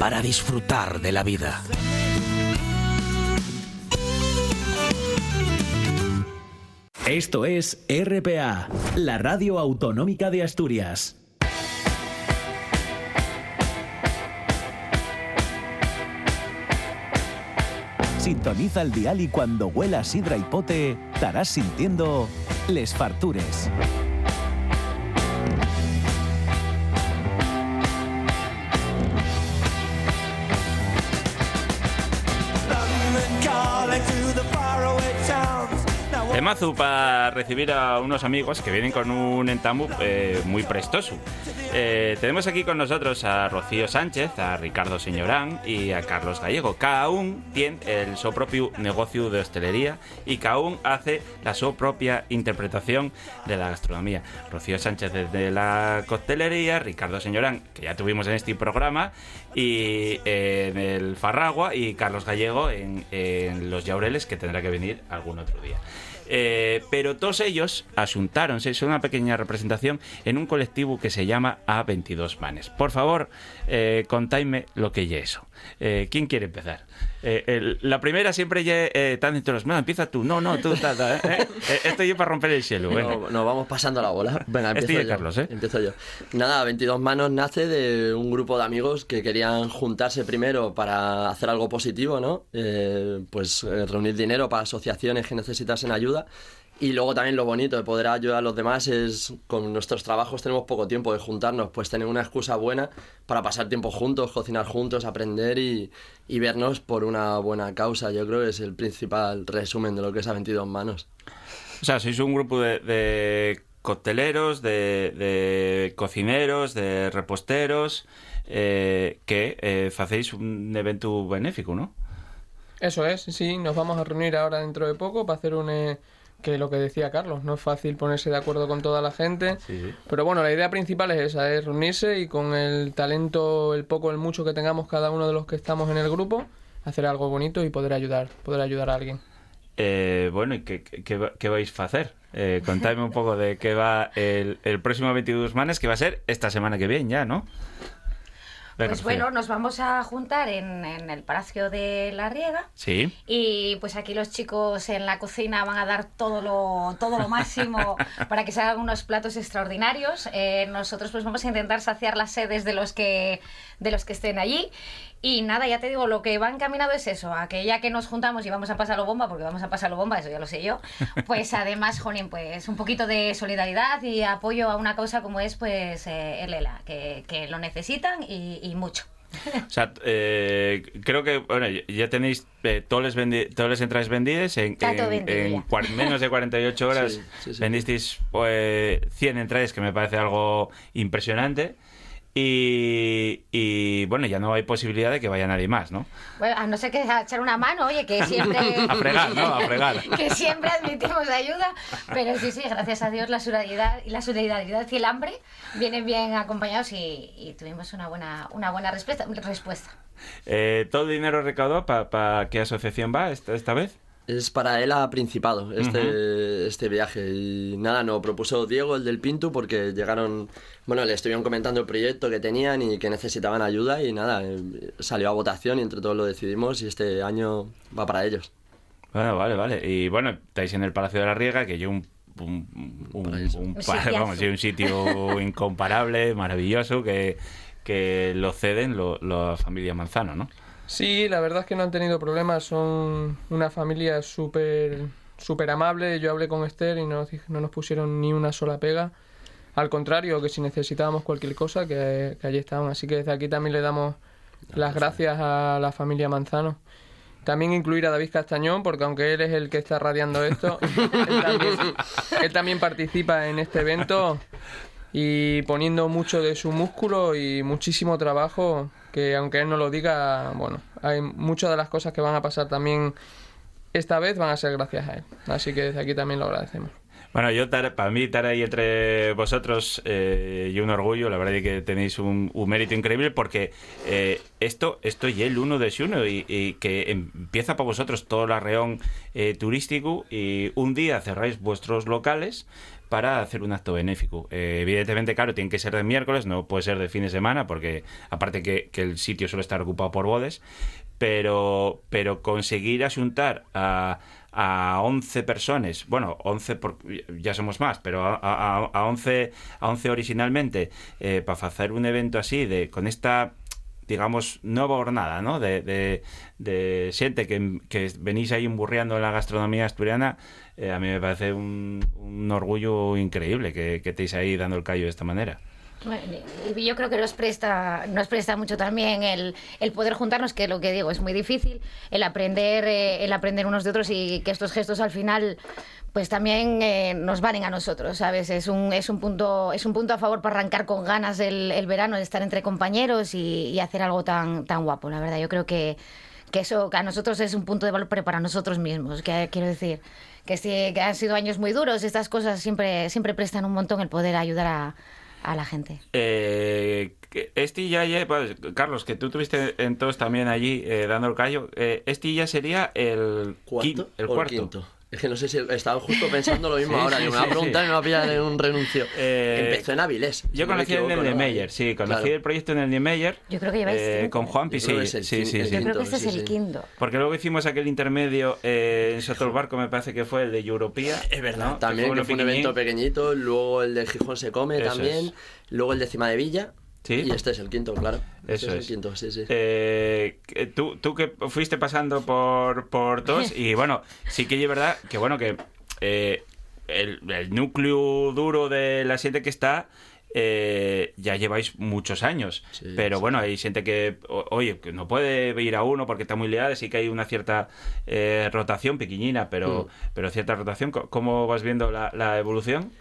Para disfrutar de la vida. Esto es RPA, la radio autonómica de Asturias. Sintoniza el dial y cuando huela sidra y pote, estarás sintiendo Les Fartures. Temazo para recibir a unos amigos que vienen con un entamu eh, muy prestoso. Eh, tenemos aquí con nosotros a Rocío Sánchez, a Ricardo Señorán y a Carlos Gallego. Cada un tiene el su propio negocio de hostelería y cada un hace la su propia interpretación de la gastronomía. Rocío Sánchez desde la coctelería, Ricardo Señorán, que ya tuvimos en este programa, y eh, en el Farragua, y Carlos Gallego en, en Los Llaureles, que tendrá que venir algún otro día. Eh, pero todos ellos asuntáronse, es una pequeña representación en un colectivo que se llama A22 Manes. Por favor, eh, lo que es eso. Eh, ¿Quién quiere empezar? Eh, el- la primera siempre ya eh, tan manos. Empieza tú. No, no, tú. ta, ta, eh, eh. Esto yo para romper el cielo. venga. No, nos vamos pasando la bola. Venga, empiezo yo. Carlos, ¿eh? Empiezo yo. Nada, 22 Manos nace de un grupo de amigos que querían juntarse primero para hacer algo positivo, ¿no? Eh, pues reunir dinero para asociaciones que necesitasen ayuda. Y luego también lo bonito de poder ayudar a los demás es, con nuestros trabajos tenemos poco tiempo de juntarnos, pues tener una excusa buena para pasar tiempo juntos, cocinar juntos, aprender y, y vernos por una buena causa. Yo creo que es el principal resumen de lo que es a 22 manos. O sea, sois un grupo de, de cocteleros, de, de cocineros, de reposteros, eh, que eh, hacéis un evento benéfico, ¿no? Eso es, sí, nos vamos a reunir ahora dentro de poco para hacer un... eh, que lo que decía Carlos, no es fácil ponerse de acuerdo con toda la gente, pero bueno, la idea principal es esa, es reunirse y con el talento, el poco, el mucho que tengamos cada uno de los que estamos en el grupo, hacer algo bonito y poder ayudar, poder ayudar a alguien. Eh, bueno, ¿y qué, qué, qué vais a hacer? Eh, contadme un poco de qué va el, el próximo 22 manes, que va a ser esta semana que viene ya, ¿no? Venga, Pues Sofía. bueno, nos vamos a juntar en, en el Palacio de la Riega Sí. y pues aquí los chicos en la cocina van a dar todo lo, todo lo máximo para que se hagan unos platos extraordinarios. Eh, nosotros pues vamos a intentar saciar las sedes de los que, de los que estén allí. Y nada, ya te digo, lo que va encaminado es eso, a que ya que nos juntamos y vamos a pasarlo bomba, porque vamos a pasarlo bomba, eso ya lo sé yo, pues además, Jolín, pues un poquito de solidaridad y apoyo a una causa como es pues eh, el ELA, que, que lo necesitan y, y mucho. O sea, eh, creo que bueno, ya tenéis eh, todas las vendi todas las entradas vendidas en, menos de 48 horas. Sí, sí, sí. Vendisteis pues, 100 entradas, que me parece algo impresionante. Y, y, bueno, ya no hay posibilidad de que vaya nadie más, ¿no? Bueno, a no ser que a echar una mano, oye, que siempre... A fregar, ¿no? A fregar. que siempre admitimos ayuda, pero sí, sí, gracias a Dios la solidaridad y la solidaridad y el hambre vienen bien acompañados y, y tuvimos una buena, una buena respuesta. respuesta. Eh, ¿Todo el dinero recaudado para qué asociación va esta, esta vez? Es para él a Principado este, este viaje. Y nada, nos propuso Diego, el del Pintu, porque llegaron. Bueno, le estuvieron comentando el proyecto que tenían y que necesitaban ayuda. Y nada, eh, salió a votación y entre todos lo decidimos. Y este año va para ellos. Bueno, vale, vale. Y bueno, estáis en el Palacio de la Riega, que yo un, un, un- un Un pa- sitiazo. vamos, sí, un sitio incomparable, maravilloso, que, que lo ceden lo- la familia Manzano, ¿no? Sí, la verdad es que no han tenido problemas, son una familia súper súper amable. Yo hablé con Esther y no no nos pusieron ni una sola pega. Al contrario, que si necesitábamos cualquier cosa, que, que allí estaban. Así que desde aquí también le damos las gracias a la familia Manzano. También incluir a David Castañón, porque aunque él es el que está radiando esto, él también, él también participa en este evento y poniendo mucho de su músculo y muchísimo trabajo, que aunque él no lo diga, bueno, hay muchas de las cosas que van a pasar también esta vez van a ser gracias a él. Así que desde aquí también lo agradecemos. Bueno, yo para mí estar ahí entre vosotros eh, y un orgullo, la verdad es que tenéis un, un mérito increíble porque eh, esto esto y el uno de uno y, y que empieza para vosotros todo el arreón eh, turístico y un día cerráis vuestros locales para hacer un acto benéfico. Eh, evidentemente, claro, tiene que ser de miércoles, no puede ser de fin de semana porque aparte que, el sitio suele estar ocupado por bodes, pero, pero conseguir asuntar a, a 11 personas, bueno, 11 por- ya somos más, pero a, a, a 11, a 11 originalmente, eh, para hacer un evento así, de con esta digamos, nueva jornada, ¿no? De, de, de xente que, que venís ahí emburreando en la gastronomía asturiana, eh, a mí me parece un, un orgullo increíble que, que estéis ahí dando el callo de esta manera. Bueno, yo creo que nos presta, nos presta mucho también el, el poder juntarnos, que lo que digo es muy difícil, el aprender, eh, el aprender unos de otros y que estos gestos al final pues también eh, nos valen a nosotros, ¿sabes? Es un, es un punto, es un punto a favor para arrancar con ganas el, el verano, de estar entre compañeros y, y hacer algo tan, tan guapo, la verdad. Yo creo que, que eso que a nosotros es un punto de valor, pero para nosotros mismos, que quiero decir, que sí, que han sido años muy duros, estas cosas siempre, siempre prestan un montón el poder ayudar a, a la gente. Eh, este ya, ya- pues, Carlos, que tú tuviste entonces también allí eh, dando el callo, eh, este ya sería el, ¿Cuarto? el cuarto. quinto? Es que no sé si estaba justo pensando lo mismo Sí, ahora. sí, me va a sí, preguntar sí. y me va a pillar en un renuncio. Eh, Empezó en Avilés. Yo si no me conocí el de. Meyer, sí, conocí Claro. el proyecto en el Niemeyer. Yo creo que lleváis eh, con creo sí, que es el sí, sí. Yo creo que sí, es el sí. quinto. Porque luego hicimos aquel intermedio eh, en Soto el Barco, me parece que fue el de Europea. Es verdad, ¿no? también que fue un evento pequeñito, luego el de Gijón se come Eso también, es. luego el de Cima de Villa Sí. y este es el quinto, claro. Este Eso es, es. el quinto, sí, sí. Eh, tú, tú que fuiste pasando por, por todos y bueno, sí que es verdad que bueno que eh, el, el núcleo duro de la gente que está eh, ya lleváis muchos años, Sí, pero sí. bueno, hay gente que, o- oye, que no puede ir a uno porque está muy liada, sí que hay una cierta eh, rotación pequeñina, pero, Mm. pero cierta rotación. ¿Cómo vas viendo la, la evolución?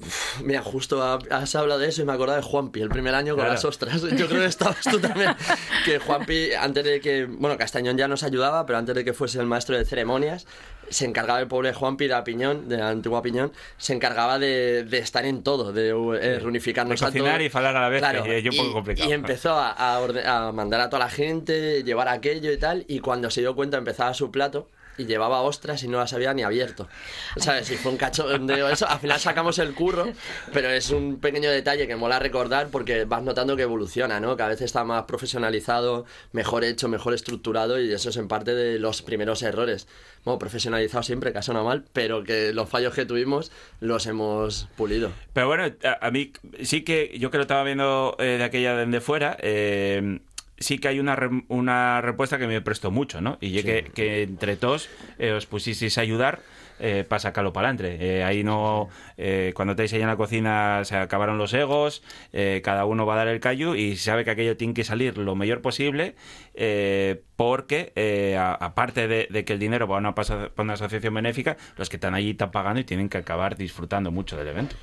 Mira, justo ha- has hablado de eso y me acordaba de Juanpi, el primer año con Claro. las ostras. Yo creo que estabas tú también. Que Juanpi, antes de que. Bueno, Castañón ya nos ayudaba, pero antes de que fuese el maestro de ceremonias, se encargaba el pobre Juanpi de Piñón, de la antigua Piñón, se encargaba de, de estar en todo, de eh, reunificarnos De a cocinar todos. y falar a la vez, Claro, que es un poco y- complicado. Y empezó a, a orde- a mandar a toda la gente, llevar aquello y tal, y cuando se dio cuenta empezaba su plato. Y llevaba ostras y no las había ni abierto. ¿Sabes? Si fue un cachondeo eso, al final sacamos el curro, pero es un pequeño detalle que mola recordar porque vas notando que evoluciona, ¿no? Que a veces está más profesionalizado, mejor hecho, mejor estructurado y eso es en parte de los primeros errores. Bueno, profesionalizado siempre, que ha mal, pero que los fallos que tuvimos los hemos pulido. Pero bueno, a, a mí sí que yo que lo estaba viendo eh, de aquella de fuera, eh, sí que hay una, re- una respuesta que me prestó mucho, ¿no? Y yo que, que entre todos eh, os pusisteis a ayudar eh, para sacarlo para adelante. ahí no, eh, cuando estáis ahí en la cocina se acabaron los egos, eh, cada uno va a dar el callo y sabe que aquello tiene que salir lo mejor posible eh, porque eh, aparte de, de que el dinero va a una, para una asociación benéfica, los que están allí están pagando y tienen que acabar disfrutando mucho del evento.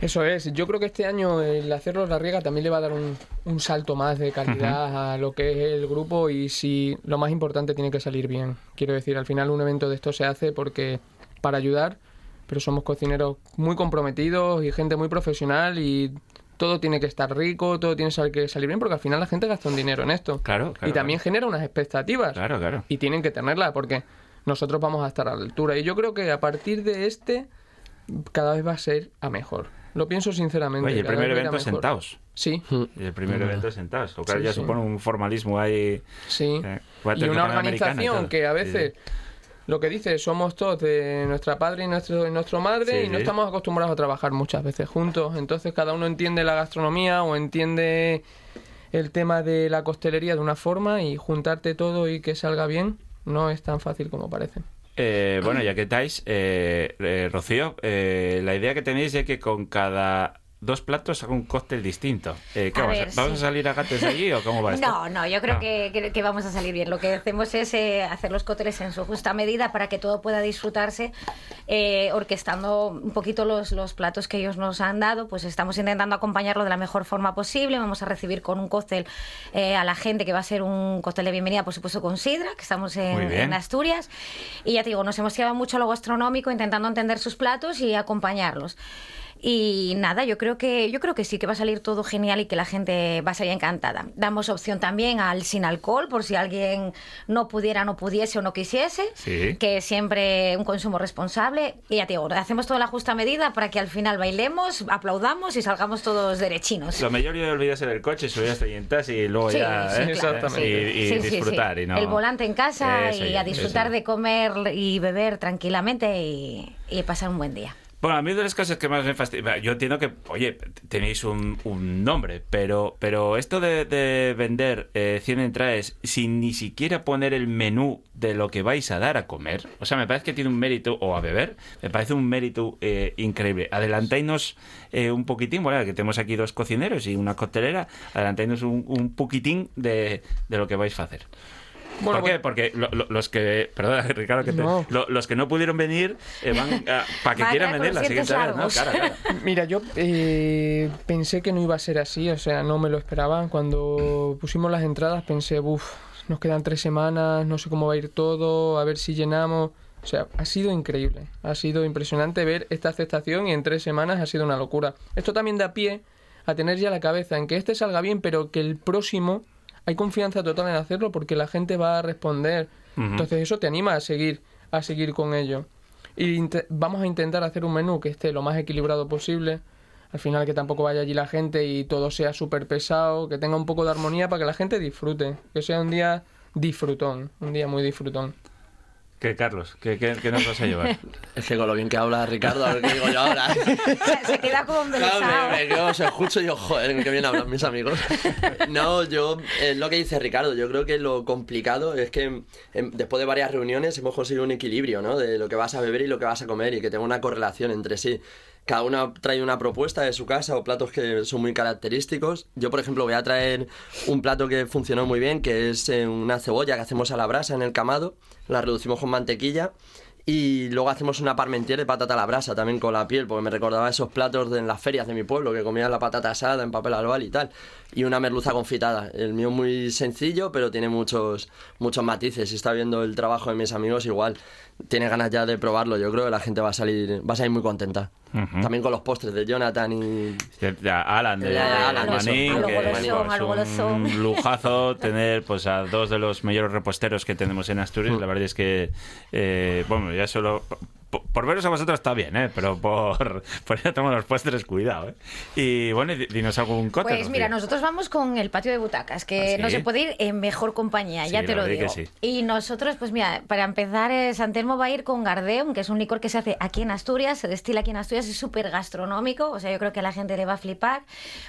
Eso es, yo creo que este año el hacerlo la riega también le va a dar un, un salto más de calidad a lo que es el grupo y si lo más importante tiene que salir bien. Quiero decir, al final un evento de esto se hace porque para ayudar, pero somos cocineros muy comprometidos y gente muy profesional y todo tiene que estar rico, todo tiene que salir bien porque al final la gente gasta un dinero en esto. Claro, claro. y también genera unas expectativas. Claro, claro. Y tienen que tenerlas porque nosotros vamos a estar a la altura. Y yo creo que a partir de este cada vez va a ser a mejor. Lo pienso sinceramente. Oye, el primer evento sentados. Sí. Y el primer evento sentados. Lo cual Sí, ya sí. supone un formalismo ahí. Sí. eh, Y una y organización que a Sí, veces, sí. lo que dice, somos todos de nuestra padre y nuestro, y nuestro madre Sí, y no sí. estamos acostumbrados a trabajar muchas veces juntos. Entonces cada uno entiende la gastronomía o entiende el tema de la costelería de una forma y juntarte todo y que salga bien no es tan fácil como parece. Eh, bueno, ya que estáis, eh, eh, Rocío, eh, la idea que tenéis es que con cada dos platos haga un cóctel distinto. Eh, ¿qué A vamos, a- ver, ¿Vamos sí. a salir a gatos de allí o cómo va esto? No, no, yo creo Ah. que, que- que vamos a salir bien. Lo que hacemos es eh, hacer los cócteles en su justa medida para que todo pueda disfrutarse, eh, orquestando un poquito los, los platos que ellos nos han dado. Pues estamos intentando acompañarlo de la mejor forma posible. Vamos a recibir con un cóctel eh, a la gente que va a ser un cóctel de bienvenida, por supuesto, con Sidra, que estamos en, en Asturias. Y ya te digo, nos hemos llevado mucho a lo gastronómico, intentando entender sus platos y acompañarlos. Y nada, yo creo que yo creo que sí que va a salir todo genial y que la gente va a salir encantada. Damos opción también al sin alcohol por si alguien no pudiera, no pudiese o no quisiese, Sí. que siempre un consumo responsable. Y ya te digo, hacemos toda la justa medida para que al final bailemos, aplaudamos y salgamos todos derechinos. Lo mejor yo olvidarse del coche, subir hasta allí en taxi y luego Sí, ya sí, ¿eh? claro. y, y disfrutar. Y no... El volante en casa Eso y a disfrutar eso. de comer y beber tranquilamente y, y pasar un buen día. Bueno, a mí de las cosas que más me fastidia, yo entiendo que, oye, tenéis un, un nombre, pero, pero esto de, de vender eh, 100 entradas sin ni siquiera poner el menú de lo que vais a dar a comer, o sea, me parece que tiene un mérito, o a beber, me parece un mérito eh, increíble. Adelantáis eh, un poquitín, bueno, que tenemos aquí dos cocineros y una costelera, adelantáis un, un poquitín de lo que vais a hacer. Bueno, ¿Por qué? Porque lo- lo- los que, perdona Ricardo, que te- No. lo- los que no pudieron venir eh, van para que quieran venir la siguiente vez, ¿no? Claro, claro. Mira, yo eh, pensé que no iba a ser así, o sea, no me lo esperaba. Cuando pusimos las entradas pensé, uff, nos quedan tres semanas, no sé cómo va a ir todo, a ver si llenamos. O sea, ha sido increíble, ha sido impresionante ver esta aceptación y en tres semanas ha sido una locura. Esto también da pie a tener ya la cabeza en que este salga bien, pero que el próximo hay confianza total en hacerlo porque la gente va a responder. Entonces eso te anima a seguir, a seguir con ello. Y vamos a intentar hacer un menú que esté lo más equilibrado posible. Al final que tampoco vaya allí la gente y todo sea súper pesado, que tenga un poco de armonía para que la gente disfrute. Que sea un día disfrutón, un día muy disfrutón. ¿Qué, Carlos? ¿Qué, qué, qué nos vas a llevar? Es que con lo bien que habla Ricardo, a ver qué digo yo ahora. Se, se queda como Claro, embelesado. me, me quedo, os escucho y yo, joder, qué bien hablan mis amigos. No, yo, es lo que dice Ricardo, yo creo que lo complicado es que em, después de varias reuniones hemos conseguido un equilibrio, ¿no? De lo que vas a beber y lo que vas a comer y que tenga una correlación entre sí. Cada uno trae una propuesta de su casa o platos que son muy característicos. Yo, por ejemplo, voy a traer un plato que funcionó muy bien, que es eh, una cebolla que hacemos a la brasa en el camado. La reducimos con mantequilla y luego hacemos una parmentier de patata a la brasa también con la piel, porque me recordaba esos platos de, en las ferias de mi pueblo, que comían la patata asada en papel albal y tal. Y una merluza confitada. El mío muy sencillo, pero tiene muchos, muchos matices. Si está viendo el trabajo de mis amigos, igual tiene ganas ya de probarlo. Yo creo que la gente va a salir, va a salir muy contenta. También con los postres de Jonathan y... De- a Alan de, de Alan, Manín, eso. que Algo pues, golosón. un lujazo tener pues a dos de los mayores reposteros que tenemos en Asturias. La verdad es que, eh, bueno, ya solo... Por, por veros a vosotros está bien, ¿eh? Pero por, por ir a tomar los postres, cuidado, ¿eh? Y bueno, dinos algún cote. Pues mira, nosotros vamos con el patio de butacas, que ¿Ah, sí? no se puede ir en mejor compañía, Sí, ya te lo digo. sí. Y nosotros, pues mira, para empezar, eh, San Telmo va a ir con Gardeum, que es un licor que se hace aquí en Asturias, se destila aquí en Asturias, es súper gastronómico, o sea, yo creo que a la gente le va a flipar.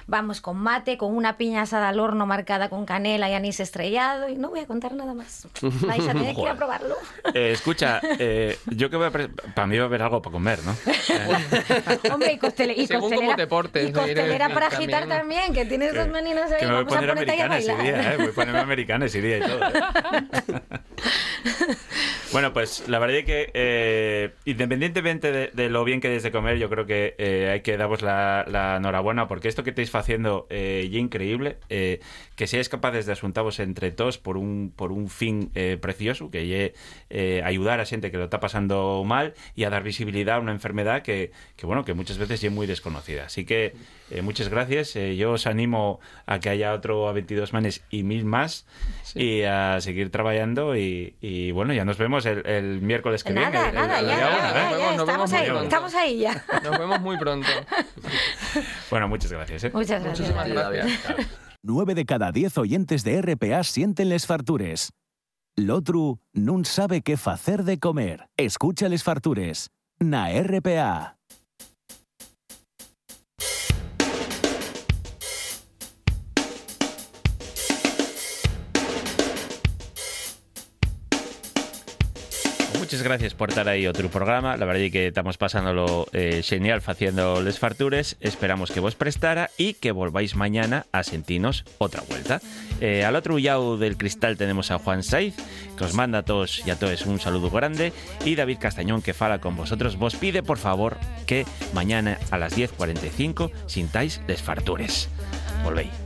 Vamos con mate, con una piña asada al horno marcada con canela y anís estrellado, y no voy a contar nada más. Vais a tener que ir a probarlo. Eh, escucha, eh, yo que voy a... Para mí va a haber algo para comer, ¿no? Hombre, y, costele- y Según costelera, cómo te portes, y costelera para también. agitar también, que tienes dos meninas ahí, Que me voy a vamos a poner americana ese día, ¿eh? Voy a ponerme americana ese día y todo. ¿eh? bueno, pues la verdad es que eh, independientemente de, de lo bien que des de comer, yo creo que eh, hay que daros la, la enhorabuena porque esto que estáis haciendo eh, ya increíble, eh, que seáis capaces de asuntaros entre todos por un, por un fin eh, precioso, que lle, eh, ayudar a gente que lo está pasando mal y a dar visibilidad a una enfermedad que, que bueno, que muchas veces es muy desconocida. Así que eh, muchas gracias. Eh, yo os animo a que haya otro a 22 manes y mil más y a seguir trabajando y, y, bueno, ya nos vemos el, el miércoles que Nada, viene. nada, el ya, ya, uno, ya, ya, Nos vemos estamos muy ahí, pronto. estamos ahí ya. Nos vemos muy pronto. Bueno, muchas gracias. ¿eh? Muchas gracias. Muchísimas gracias. 9 de cada 10 oyentes de RPA sienten les fartures. L'otru nun sabe qué facer de comer. Escucha les fartures. Na RPA. Muchas gracias por estar ahí otro programa. La verdad es que estamos pasándolo eh, genial haciendo les fartures. Esperamos que vos prestara y que volváis mañana a sentirnos otra vuelta. Eh, al otro lado del cristal tenemos a Juan Saiz, que os manda a todos y a todos un saludo grande. Y David Castañón, que fala con vosotros, vos pide por favor que mañana a las 10.45 sintáis les fartures. Volvéis.